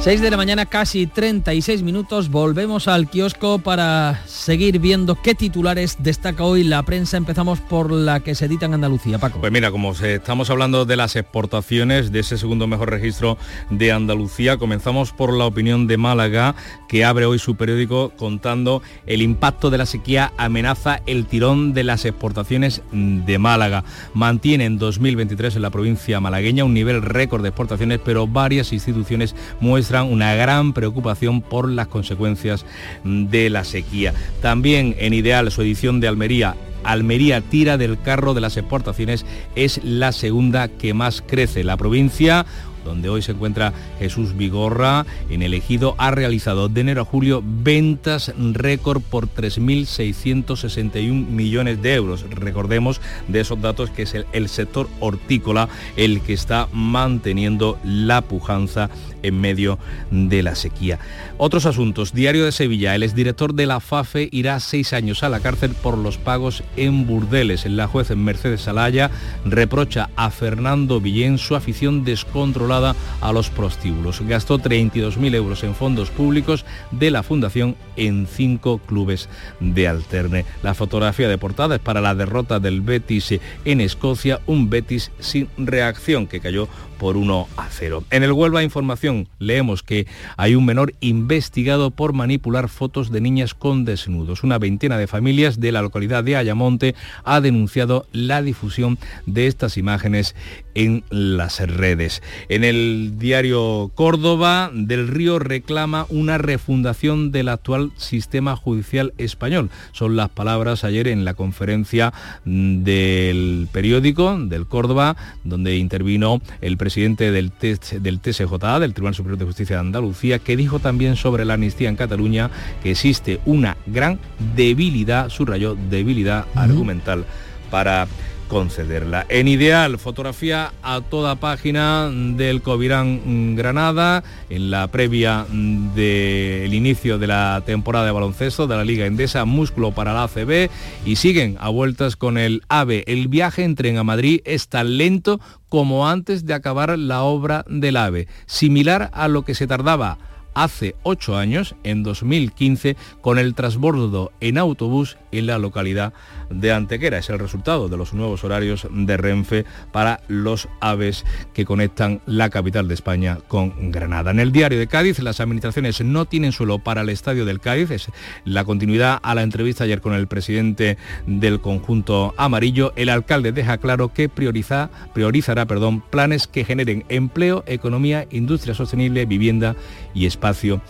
6 de la mañana, casi 36 minutos. Volvemos al kiosco para seguir viendo qué titulares destaca hoy la prensa. Empezamos por la que se edita en Andalucía, Paco. Pues mira, como estamos hablando de las exportaciones, de ese segundo mejor registro de Andalucía, comenzamos por la opinión de Málaga, que abre hoy su periódico contando el impacto de la sequía amenaza el tirón de las exportaciones de Málaga. Mantiene en 2023 en la provincia malagueña un nivel récord de exportaciones, pero varias instituciones muestran una gran preocupación por las consecuencias de la sequía. También en Ideal, su edición de Almería, Almería tira del carro de las exportaciones, es la segunda que más crece. La provincia donde hoy se encuentra Jesús Vigorra, en el ejido, ha realizado de enero a julio ventas récord por 3.661 millones de euros. Recordemos de esos datos que es el, sector hortícola el que está manteniendo la pujanza en medio de la sequía. Otros asuntos. Diario de Sevilla. El exdirector de la FAFE irá seis años a la cárcel por los pagos en burdeles. La juez Mercedes Salaya reprocha a Fernando Villén su afición descontrolada a los prostíbulos. Gastó 32.000 euros en fondos públicos de la Fundación en cinco clubes de alterne. La fotografía de portada es para la derrota del Betis en Escocia, un Betis sin reacción que cayó por 1 a 0. En el Huelva Información leemos que hay un menor investigado por manipular fotos de niñas con desnudos. Una veintena de familias de la localidad de Ayamonte ha denunciado la difusión de estas imágenes en las redes. En el diario Córdoba, Del Río reclama una refundación del actual sistema judicial español. Son las palabras ayer en la conferencia del periódico del Córdoba, donde intervino el presidente presidente del, del TSJA, del Tribunal Superior de Justicia de Andalucía, que dijo también sobre la amnistía en Cataluña que existe una gran debilidad, subrayó, debilidad argumental para concederla. En ideal, fotografía a toda página del Covirán Granada, en la previa del inicio de la temporada de baloncesto de la Liga Endesa, músculo para la ACB y siguen a vueltas con el AVE. El viaje en tren a Madrid es tan lento como antes de acabar la obra del AVE, similar a lo que se tardaba hace ocho años, en 2015, con el transbordo en autobús en la localidad de Antequera. Es el resultado de los nuevos horarios de Renfe para los aves que conectan la capital de España con Granada. En el diario de Cádiz, las administraciones no tienen suelo para el estadio del Cádiz. Es la continuidad a la entrevista ayer con el presidente del conjunto amarillo. El alcalde deja claro que prioriza, priorizará planes que generen empleo, economía, industria sostenible, vivienda y espacio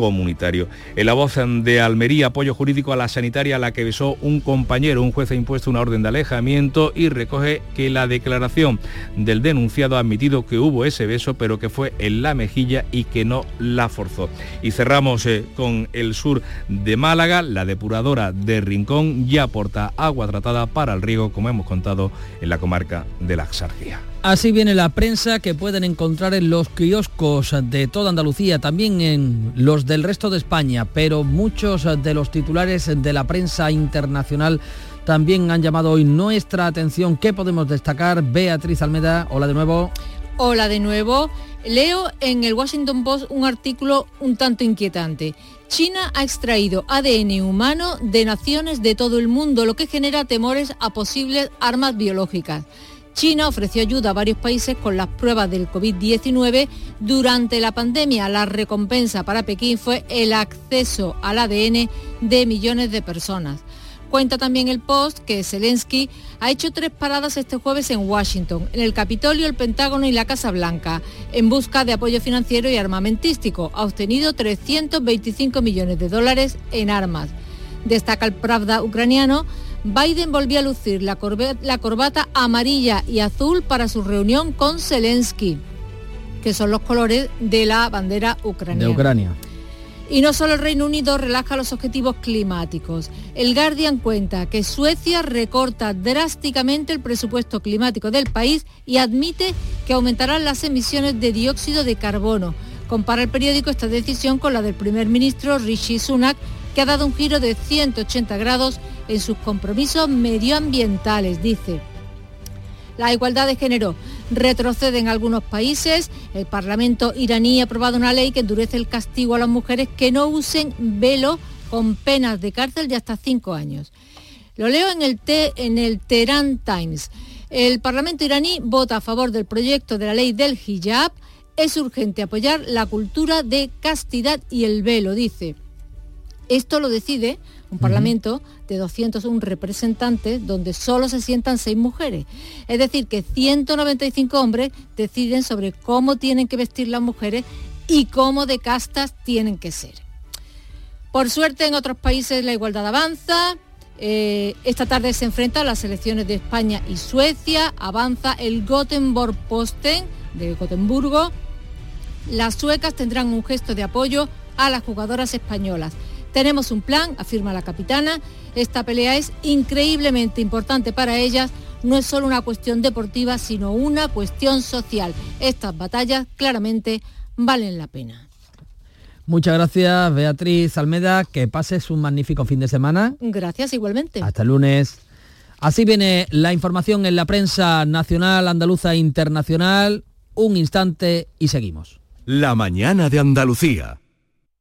comunitario. En la voz de Almería, apoyo jurídico a la sanitaria a la que besó un compañero. Un juez ha impuesto una orden de alejamiento y recoge que la declaración del denunciado ha admitido que hubo ese beso, pero que fue en la mejilla y que no la forzó. Y cerramos eh, con el sur de Málaga. La depuradora de Rincón ya aporta agua tratada para el riego, como hemos contado en la comarca de la Axarquía. Así viene la prensa que pueden encontrar en los kioscos de toda Andalucía, también en los del resto de España, pero muchos de los titulares de la prensa internacional también han llamado hoy nuestra atención. ¿Qué podemos destacar? Beatriz Almeda, hola de nuevo. Hola de nuevo. Leo en el Washington Post un artículo un tanto inquietante. China ha extraído ADN humano de naciones de todo el mundo, lo que genera temores a posibles armas biológicas. China ofreció ayuda a varios países con las pruebas del COVID-19 durante la pandemia. La recompensa para Pekín fue el acceso al ADN de millones de personas. Cuenta también el Post que Zelensky ha hecho tres paradas este jueves en Washington, en el Capitolio, el Pentágono y la Casa Blanca, en busca de apoyo financiero y armamentístico. Ha obtenido 325 millones de dólares en armas. Destaca el Pravda ucraniano Biden volvió a lucir la, corbata amarilla y azul para su reunión con Zelensky, que son los colores de la bandera ucraniana. De Ucrania. Y no solo el Reino Unido relaja los objetivos climáticos. El Guardian cuenta que Suecia recorta drásticamente el presupuesto climático del país y admite que aumentarán las emisiones de dióxido de carbono. Compara el periódico esta decisión con la del primer ministro Rishi Sunak, que ha dado un giro de 180 grados en sus compromisos medioambientales, dice. La igualdad de género retrocede en algunos países. El Parlamento iraní ha aprobado una ley que endurece el castigo a las mujeres que no usen velo con penas de cárcel de hasta cinco años. Lo leo en el, en el Times. El Parlamento iraní vota a favor del proyecto de la ley del hijab. Es urgente apoyar la cultura de castidad y el velo, dice. Esto lo decide un parlamento de 201 representantes donde solo se sientan seis mujeres. Es decir, que 195 hombres deciden sobre cómo tienen que vestir las mujeres y cómo de castas tienen que ser. Por suerte en otros países la igualdad avanza. Eh, esta tarde se enfrentan las elecciones de España y Suecia. Avanza el Gothenburg Posten de Gotemburgo. Las suecas tendrán un gesto de apoyo a las jugadoras españolas. Tenemos un plan, afirma la capitana. Esta pelea es increíblemente importante para ellas. No es solo una cuestión deportiva, sino una cuestión social. Estas batallas claramente valen la pena. Muchas gracias, Beatriz Almeda. Que pases un magnífico fin de semana. Gracias, igualmente. Hasta el lunes. Así viene la información en la prensa nacional, andaluza e internacional. Un instante y seguimos. La mañana de Andalucía.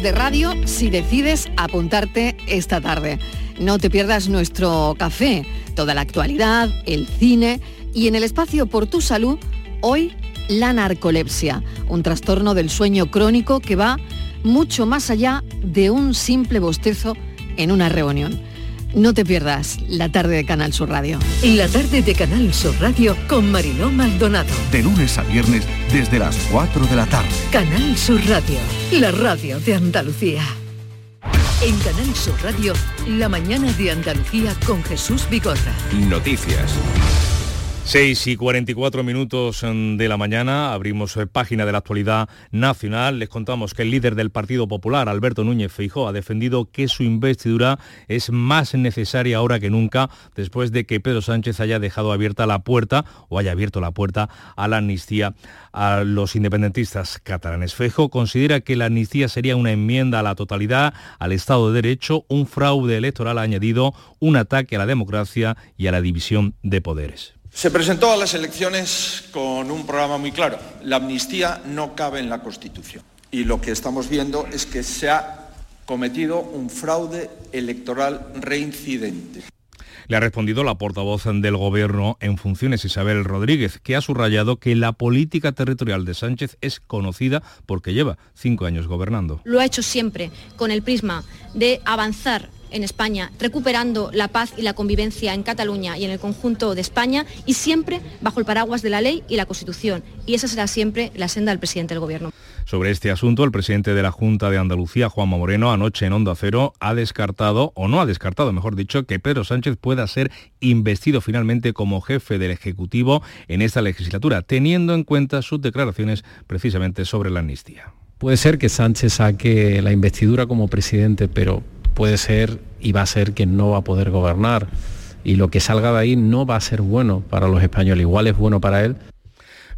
De radio si decides apuntarte esta tarde. No te pierdas nuestro café, toda la actualidad, el cine y en el espacio por tu salud, hoy la narcolepsia, un trastorno del sueño crónico que va mucho más allá de un simple bostezo en una reunión. No te pierdas la tarde de Canal Sur Radio. La tarde de Canal Sur Radio con Mariló Maldonado. De lunes a viernes desde las 4 de la tarde. Canal Sur Radio, la radio de Andalucía. En Canal Sur Radio, la mañana de Andalucía con Jesús Bigorra. Noticias. 6 y 44 minutos mm, de la mañana, abrimos eh, página de la actualidad nacional. Les contamos que el líder del Partido Popular, Alberto Núñez Feijó, ha defendido que su investidura es más necesaria ahora que nunca, después de que Pedro Sánchez haya dejado abierta la puerta o haya abierto la puerta a la amnistía a los independentistas catalanes. Feijó considera que la amnistía sería una enmienda a la totalidad, al Estado de Derecho, un fraude electoral añadido, un ataque a la democracia y a la división de poderes. Se presentó a las elecciones con un programa muy claro. La amnistía no cabe en la Constitución. Y lo que estamos viendo es que se ha cometido un fraude electoral reincidente. Le ha respondido la portavoz del Gobierno en funciones, Isabel Rodríguez, que ha subrayado que la política territorial de Sánchez es conocida porque lleva cinco años gobernando. Lo ha hecho siempre con el prisma de avanzar en España, recuperando la paz y la convivencia en Cataluña y en el conjunto de España y siempre bajo el paraguas de la ley y la Constitución. Y esa será siempre la senda del presidente del Gobierno. Sobre este asunto, el presidente de la Junta de Andalucía, Juanma Moreno, anoche en Onda Cero ha descartado, o no ha descartado, mejor dicho, que Pedro Sánchez pueda ser investido finalmente como jefe del Ejecutivo en esta legislatura, teniendo en cuenta sus declaraciones precisamente sobre la amnistía. Puede ser que Sánchez saque la investidura como presidente, pero puede ser y va a ser que no va a poder gobernar. Y lo que salga de ahí no va a ser bueno para los españoles. Igual es bueno para él,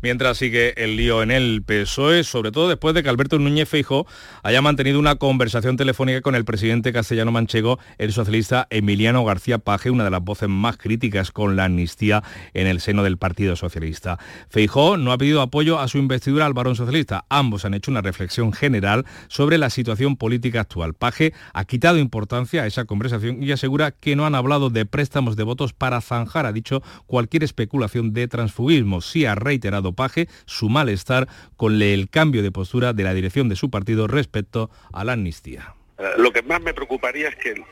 mientras sigue el lío en el PSOE, sobre todo después de que Alberto Núñez Feijóo haya mantenido una conversación telefónica con el presidente castellano manchego, el socialista Emiliano García Paje, una de las voces más críticas con la amnistía en el seno del Partido Socialista. Feijóo no ha pedido apoyo a su investidura al varón socialista. Ambos han hecho una reflexión general sobre la situación política actual. Paje ha quitado importancia a esa conversación y asegura que no han hablado de préstamos de votos para zanjar, ha dicho, cualquier especulación de transfugismo. Sí ha reiterado Paje su malestar con el cambio de postura de la dirección de su partido respecto a la amnistía. Eh, lo que más me preocuparía es que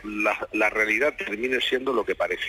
la, realidad termine siendo lo que parece.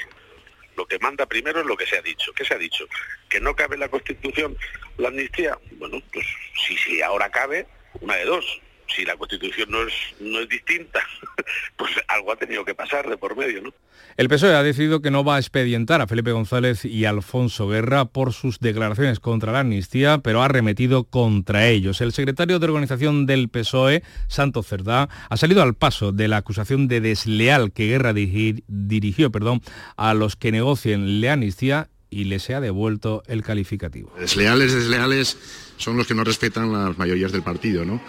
Lo que manda primero es lo que se ha dicho. ¿Qué se ha dicho? Que no cabe en la Constitución la amnistía. Bueno, pues sí, sí, ahora cabe, una de dos si la Constitución no es, no es distinta, pues algo ha tenido que pasar de por medio, ¿no? El PSOE ha decidido que no va a expedientar a Felipe González y Alfonso Guerra por sus declaraciones contra la amnistía, pero ha remetido contra ellos. El secretario de organización del PSOE, Santo Cerdá, ha salido al paso de la acusación de desleal que Guerra dirigió perdón, a los que negocien la amnistía y les ha devuelto el calificativo. Desleales, desleales son los que no respetan las mayorías del partido, ¿no?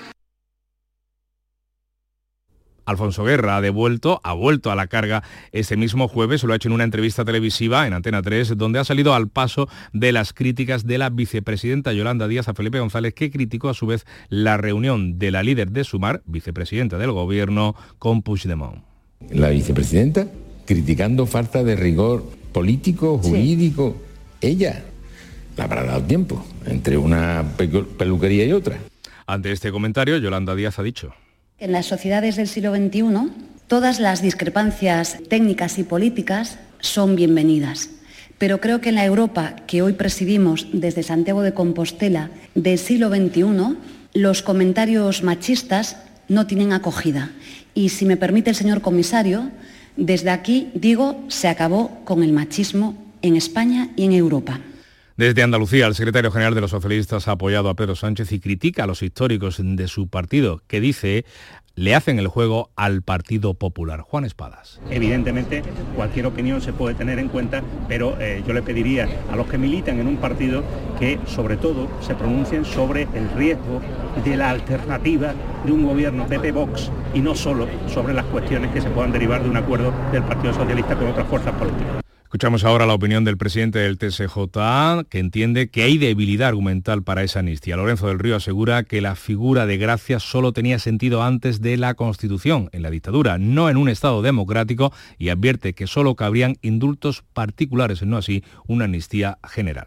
Alfonso Guerra ha devuelto, ha vuelto a la carga este mismo jueves, lo ha hecho en una entrevista televisiva en Antena 3, donde ha salido al paso de las críticas de la vicepresidenta Yolanda Díaz a Felipe González, que criticó a su vez la reunión de la líder de Sumar, vicepresidenta del gobierno, con Puigdemont. La vicepresidenta criticando falta de rigor político, jurídico, ella la habrá dado tiempo entre una peluquería y otra. Ante este comentario, Yolanda Díaz ha dicho. En las sociedades del siglo XXI, todas las discrepancias técnicas y políticas son bienvenidas. Pero creo que en la Europa que hoy presidimos desde Santiago de Compostela del siglo XXI, los comentarios machistas no tienen acogida. Y si me permite el señor comisario, desde aquí digo, se acabó con el machismo en España y en Europa. Desde Andalucía, el secretario general de los socialistas ha apoyado a Pedro Sánchez y critica a los históricos de su partido, que dice le hacen el juego al Partido Popular. Juan Espadas. Evidentemente, cualquier opinión se puede tener en cuenta, pero eh, yo le pediría a los que militan en un partido que, sobre todo, se pronuncien sobre el riesgo de la alternativa de un gobierno PP-Vox y no solo sobre las cuestiones que se puedan derivar de un acuerdo del Partido Socialista con otras fuerzas políticas. Escuchamos ahora la opinión del presidente del TSJA, que entiende que hay debilidad argumental para esa amnistía. Lorenzo del Río asegura que la figura de Gracia solo tenía sentido antes de la Constitución, en la dictadura, no en un Estado democrático, y advierte que solo cabrían indultos particulares, no así una amnistía general.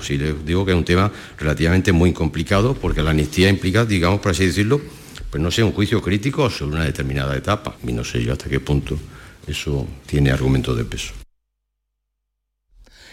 Sí, les digo que es un tema relativamente muy complicado, porque la amnistía implica, digamos, por así decirlo, pues no sé, un juicio crítico sobre una determinada etapa. Y no sé yo hasta qué punto eso tiene argumento de peso.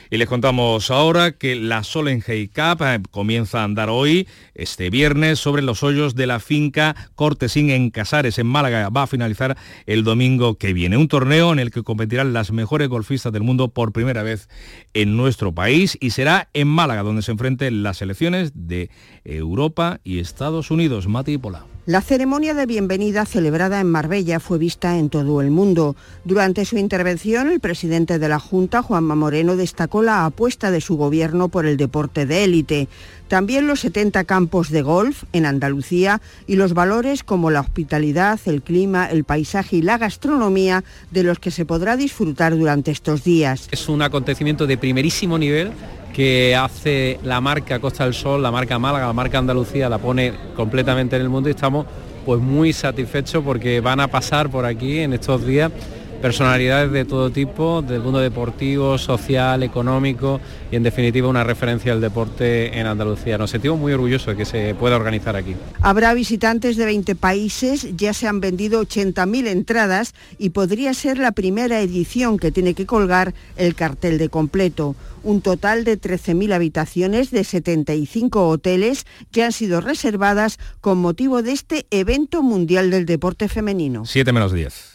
Y les contamos ahora que la Solengay Cup eh, comienza a andar hoy, este viernes, sobre los hoyos de la finca Cortesín en Casares, en Málaga. Va a finalizar el domingo que viene. Un torneo en el que competirán las mejores golfistas del mundo por primera vez en nuestro país y será en Málaga, donde se enfrenten las selecciones de Europa y Estados Unidos. Mati Pola. La ceremonia de bienvenida celebrada en Marbella fue vista en todo el mundo. Durante su intervención, el presidente de la Junta, Juanma Moreno, destacó la apuesta de su gobierno por el deporte de élite. También los 70 campos de golf en Andalucía y los valores como la hospitalidad, el clima, el paisaje y la gastronomía de los que se podrá disfrutar durante estos días. Es un acontecimiento de primerísimo nivel que hace la marca Costa del Sol, la marca Málaga, la marca Andalucía, la pone completamente en el mundo y estamos pues muy satisfechos porque van a pasar por aquí en estos días personalidades de todo tipo, del mundo deportivo, social, económico y en definitiva una referencia al deporte en Andalucía. Nos sentimos muy orgullosos de que se pueda organizar aquí. Habrá visitantes de 20 países, ya se han vendido 80.000 entradas y podría ser la primera edición que tiene que colgar el cartel de completo. Un total de 13.000 habitaciones de 75 hoteles que han sido reservadas con motivo de este evento mundial del deporte femenino. 7 menos 10.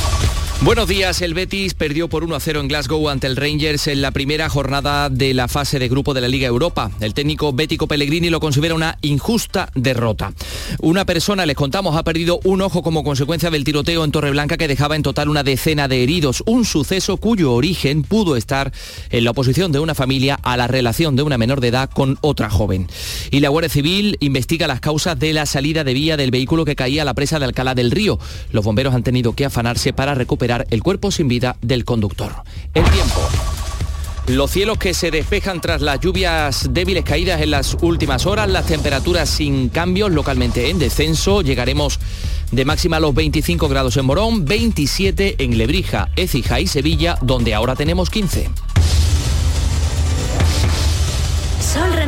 Buenos días, el Betis perdió por 1 a 0 en Glasgow ante el Rangers en la primera jornada de la fase de grupo de la Liga Europa. El técnico Bético Pellegrini lo considera una injusta derrota. Una persona, les contamos, ha perdido un ojo como consecuencia del tiroteo en Torreblanca que dejaba en total una decena de heridos, un suceso cuyo origen pudo estar en la oposición de una familia a la relación de una menor de edad con otra joven. Y la Guardia Civil investiga las causas de la salida de vía del vehículo que caía a la presa de Alcalá del Río. Los bomberos han tenido que afanarse para recuperar el cuerpo sin vida del conductor. El tiempo. Los cielos que se despejan tras las lluvias débiles caídas en las últimas horas, las temperaturas sin cambios, localmente en descenso, llegaremos de máxima a los 25 grados en Morón, 27 en Lebrija, Écija y Sevilla, donde ahora tenemos 15.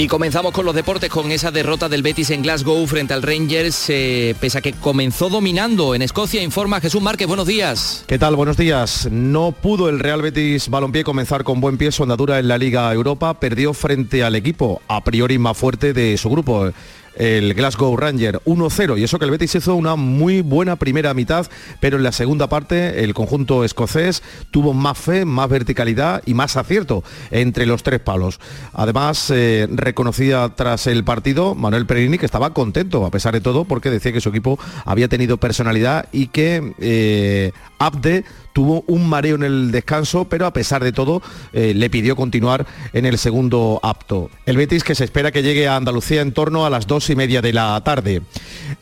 Y comenzamos con los deportes, con esa derrota del Betis en Glasgow frente al Rangers, eh, pese a que comenzó dominando en Escocia, informa Jesús Márquez, buenos días. ¿Qué tal? Buenos días. No pudo el Real Betis Balompié comenzar con buen pie su andadura en la Liga Europa, perdió frente al equipo a priori más fuerte de su grupo el Glasgow Ranger 1-0 y eso que el Betis hizo una muy buena primera mitad, pero en la segunda parte el conjunto escocés tuvo más fe, más verticalidad y más acierto entre los tres palos. Además, eh, reconocía tras el partido Manuel Perini que estaba contento a pesar de todo porque decía que su equipo había tenido personalidad y que eh, Abde tuvo un mareo en el descanso, pero a pesar de todo eh, le pidió continuar en el segundo apto. El Betis que se espera que llegue a Andalucía en torno a las dos y media de la tarde.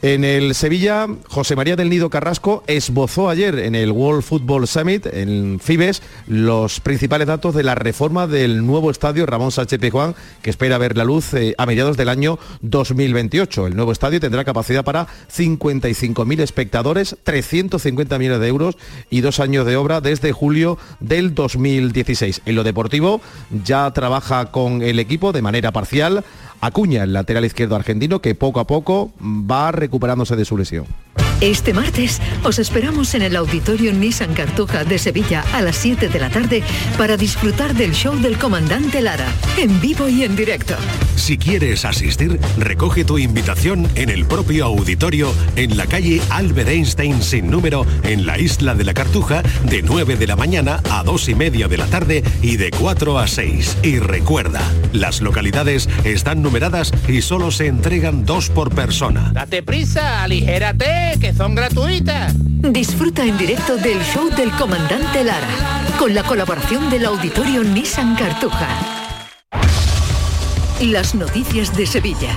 En el Sevilla, José María del Nido Carrasco esbozó ayer en el World Football Summit, en Fibes, los principales datos de la reforma del nuevo estadio Ramón Sánchez Pizjuán, que espera ver la luz eh, a mediados del año 2028. El nuevo estadio tendrá capacidad para 55.000 espectadores, 350 millones de euros y dos años de obra desde julio del 2016. En lo deportivo ya trabaja con el equipo de manera parcial. Acuña, el lateral izquierdo argentino, que poco a poco va recuperándose de su lesión. Este martes os esperamos en el Auditorio Nissan Cartuja de Sevilla a las 7 de la tarde para disfrutar del show del comandante Lara, en vivo y en directo. Si quieres asistir, recoge tu invitación en el propio auditorio en la calle Albert Einstein sin número en la isla de la Cartuja de 9 de la mañana a 2 y media de la tarde y de 4 a 6. Y recuerda, las localidades están numeradas y solo se entregan dos por persona. Date prisa, aligérate, que son gratuitas. Disfruta en directo del show del comandante Lara, con la colaboración del Auditorio Nissan Cartuja. las noticias de Sevilla.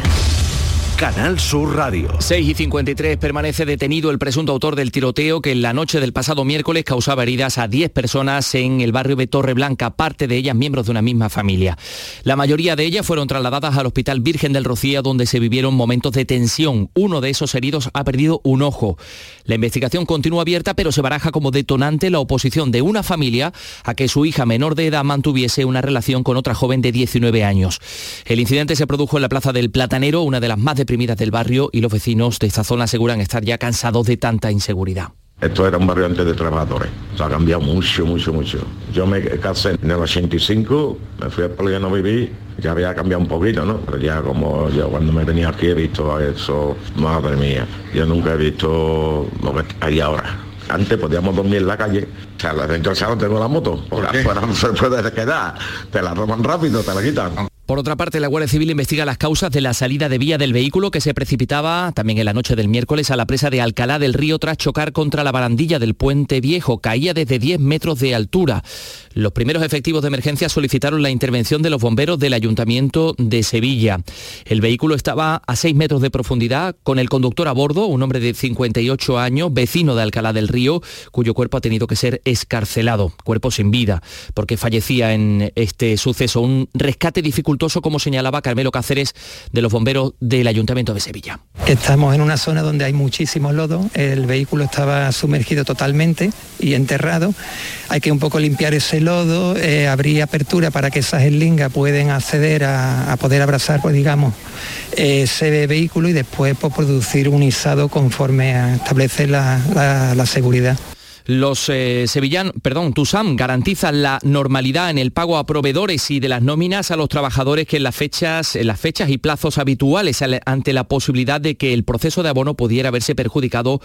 Canal Sur Radio. 6 y 53 permanece detenido el presunto autor del tiroteo que en la noche del pasado miércoles causaba heridas a 10 personas en el barrio de Torreblanca, parte de ellas miembros de una misma familia. La mayoría de ellas fueron trasladadas al Hospital Virgen del Rocío donde se vivieron momentos de tensión. Uno de esos heridos ha perdido un ojo. La investigación continúa abierta pero se baraja como detonante la oposición de una familia a que su hija menor de edad mantuviese una relación con otra joven de 19 años. El incidente se produjo en la Plaza del Platanero, una de las más deprimidas del barrio y los vecinos de esta zona aseguran estar ya cansados de tanta inseguridad. Esto era un barrio antes de trabajadores. Se ha cambiado mucho, mucho, mucho. Yo me casé en el 85, me fui a Poliano vivir, ya había cambiado un poquito, ¿no? Pero ya como yo cuando me venía aquí he visto eso, madre mía, yo nunca he visto lo que hay ahora. Antes podíamos dormir en la calle, o sea, dentro del salón tengo la moto, por afuera no se puede quedar, te la toman rápido, te la quitan. Por otra parte, la Guardia Civil investiga las causas de la salida de vía del vehículo que se precipitaba también en la noche del miércoles a la presa de Alcalá del Río tras chocar contra la barandilla del puente viejo. Caía desde 10 metros de altura. Los primeros efectivos de emergencia solicitaron la intervención de los bomberos del Ayuntamiento de Sevilla. El vehículo estaba a 6 metros de profundidad con el conductor a bordo, un hombre de 58 años, vecino de Alcalá del Río, cuyo cuerpo ha tenido que ser escarcelado, cuerpo sin vida, porque fallecía en este suceso. Un rescate como señalaba Carmelo Cáceres de los bomberos del Ayuntamiento de Sevilla. Estamos en una zona donde hay muchísimo lodo, el vehículo estaba sumergido totalmente y enterrado. Hay que un poco limpiar ese lodo, eh, abrir apertura para que esas eslingas pueden acceder a, poder abrazar, pues digamos, ese vehículo y después pues, producir un izado conforme establece la seguridad. Los eh, sevillanos, perdón, TUSAM garantiza la normalidad en el pago a proveedores y de las nóminas a los trabajadores que en las fechas, en las fechas y plazos habituales ante la posibilidad de que el proceso de abono pudiera verse perjudicado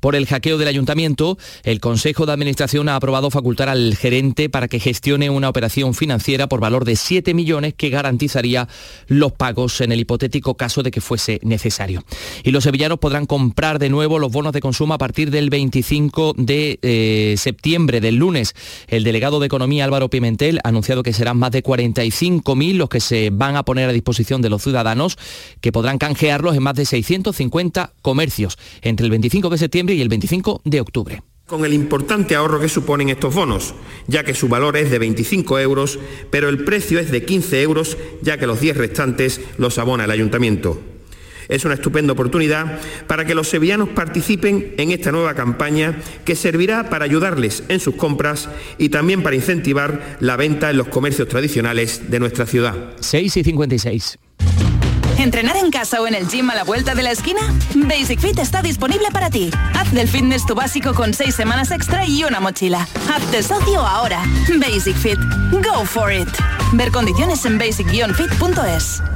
por el hackeo del ayuntamiento. El Consejo de Administración ha aprobado facultar al gerente para que gestione una operación financiera por valor de 7 millones que garantizaría los pagos en el hipotético caso de que fuese necesario. Y los sevillanos podrán comprar de nuevo los bonos de consumo a partir del 25 de eh, septiembre del lunes. El delegado de Economía Álvaro Pimentel ha anunciado que serán más de 45.000 los que se van a poner a disposición de los ciudadanos que podrán canjearlos en más de 650 comercios entre el 25 de septiembre y el 25 de octubre con el importante ahorro que suponen estos bonos, ya que su valor es de 25 euros, pero el precio es de 15 euros, ya que los 10 restantes los abona el ayuntamiento. Es una estupenda oportunidad para que los sevillanos participen en esta nueva campaña que servirá para ayudarles en sus compras y también para incentivar la venta en los comercios tradicionales de nuestra ciudad. 6 y 56. ¿Entrenar en casa o en el gym a la vuelta de la esquina? Basic Fit está disponible para ti. Haz del fitness tu básico con 6 semanas extra y una mochila. Hazte socio ahora. Basic Fit. Go for it. Ver condiciones en basic-fit.es.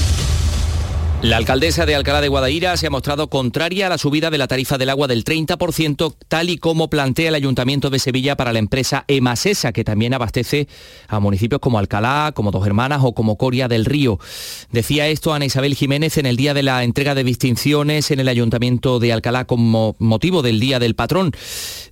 La alcaldesa de Alcalá de Guadaira se ha mostrado contraria a la subida de la tarifa del agua del 30%, tal y como plantea el Ayuntamiento de Sevilla para la empresa Emasesa, que también abastece a municipios como Alcalá, como Dos Hermanas o como Coria del Río. Decía esto Ana Isabel Jiménez en el día de la entrega de distinciones en el Ayuntamiento de Alcalá como motivo del Día del Patrón.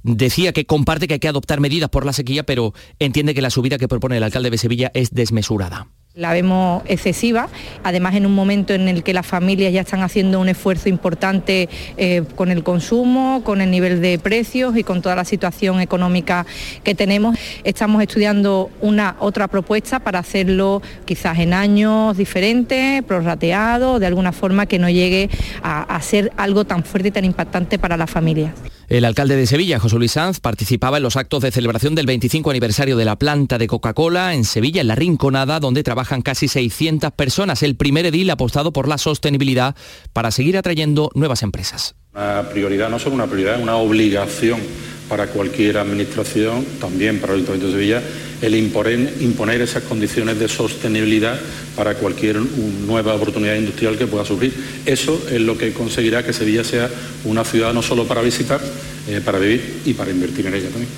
Decía que comparte que hay que adoptar medidas por la sequía, pero entiende que la subida que propone el alcalde de Sevilla es desmesurada. La vemos excesiva, además en un momento en el que las familias ya están haciendo un esfuerzo importante eh, con el consumo, con el nivel de precios y con toda la situación económica que tenemos. Estamos estudiando una otra propuesta para hacerlo quizás en años diferentes, prorrateado, de alguna forma que no llegue a, a ser algo tan fuerte y tan impactante para las familias. El alcalde de Sevilla, José Luis Sanz, participaba en los actos de celebración del 25 aniversario de la planta de Coca-Cola en Sevilla, en La Rinconada, donde trabajan casi 600 personas. El primer edil apostado por la sostenibilidad para seguir atrayendo nuevas empresas. Una prioridad, no solo una prioridad, una obligación para cualquier administración, también para el Ayuntamiento de Sevilla, el imponer, esas condiciones de sostenibilidad para cualquier nueva oportunidad industrial que pueda surgir. Eso es lo que conseguirá que Sevilla sea una ciudad no solo para visitar, eh, para vivir y para invertir en ella también.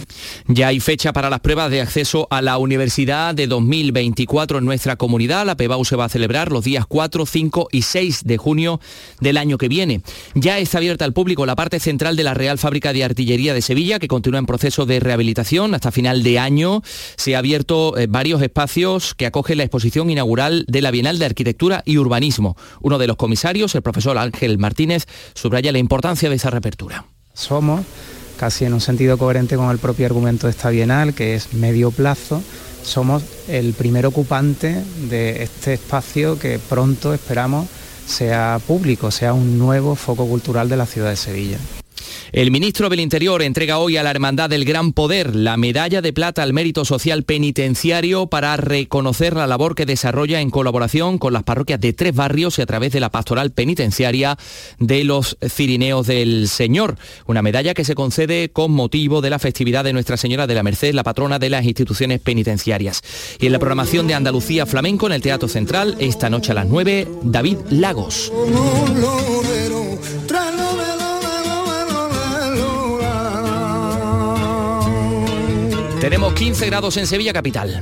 Ya hay fecha para las pruebas de acceso a la universidad de 2024 en nuestra comunidad. La PEBAU se va a celebrar los días 4, 5 y 6 de junio del año que viene. Ya está abierta al público la parte central de la Real Fábrica de Artillería de Sevilla, que continúa en proceso de rehabilitación. Hasta final de año se ha abierto eh, varios espacios que acogen la exposición inaugural de la Bienal de Arquitectura y Urbanismo. Uno de los comisarios, el profesor Ángel Martínez, subraya la importancia de esa reapertura. Somos casi en un sentido coherente con el propio argumento de esta bienal, que es medio plazo, somos el primer ocupante de este espacio que pronto esperamos sea público, sea un nuevo foco cultural de la ciudad de Sevilla. El ministro del Interior entrega hoy a la Hermandad del Gran Poder la medalla de plata al mérito social penitenciario para reconocer la labor que desarrolla en colaboración con las parroquias de tres barrios y a través de la pastoral penitenciaria de los Cirineos del Señor. Una medalla que se concede con motivo de la festividad de Nuestra Señora de la Merced, la patrona de las instituciones penitenciarias. Y en la programación de Andalucía Flamenco en el Teatro Central, esta noche a las 9, David Lagos. Tenemos 15 grados en Sevilla capital.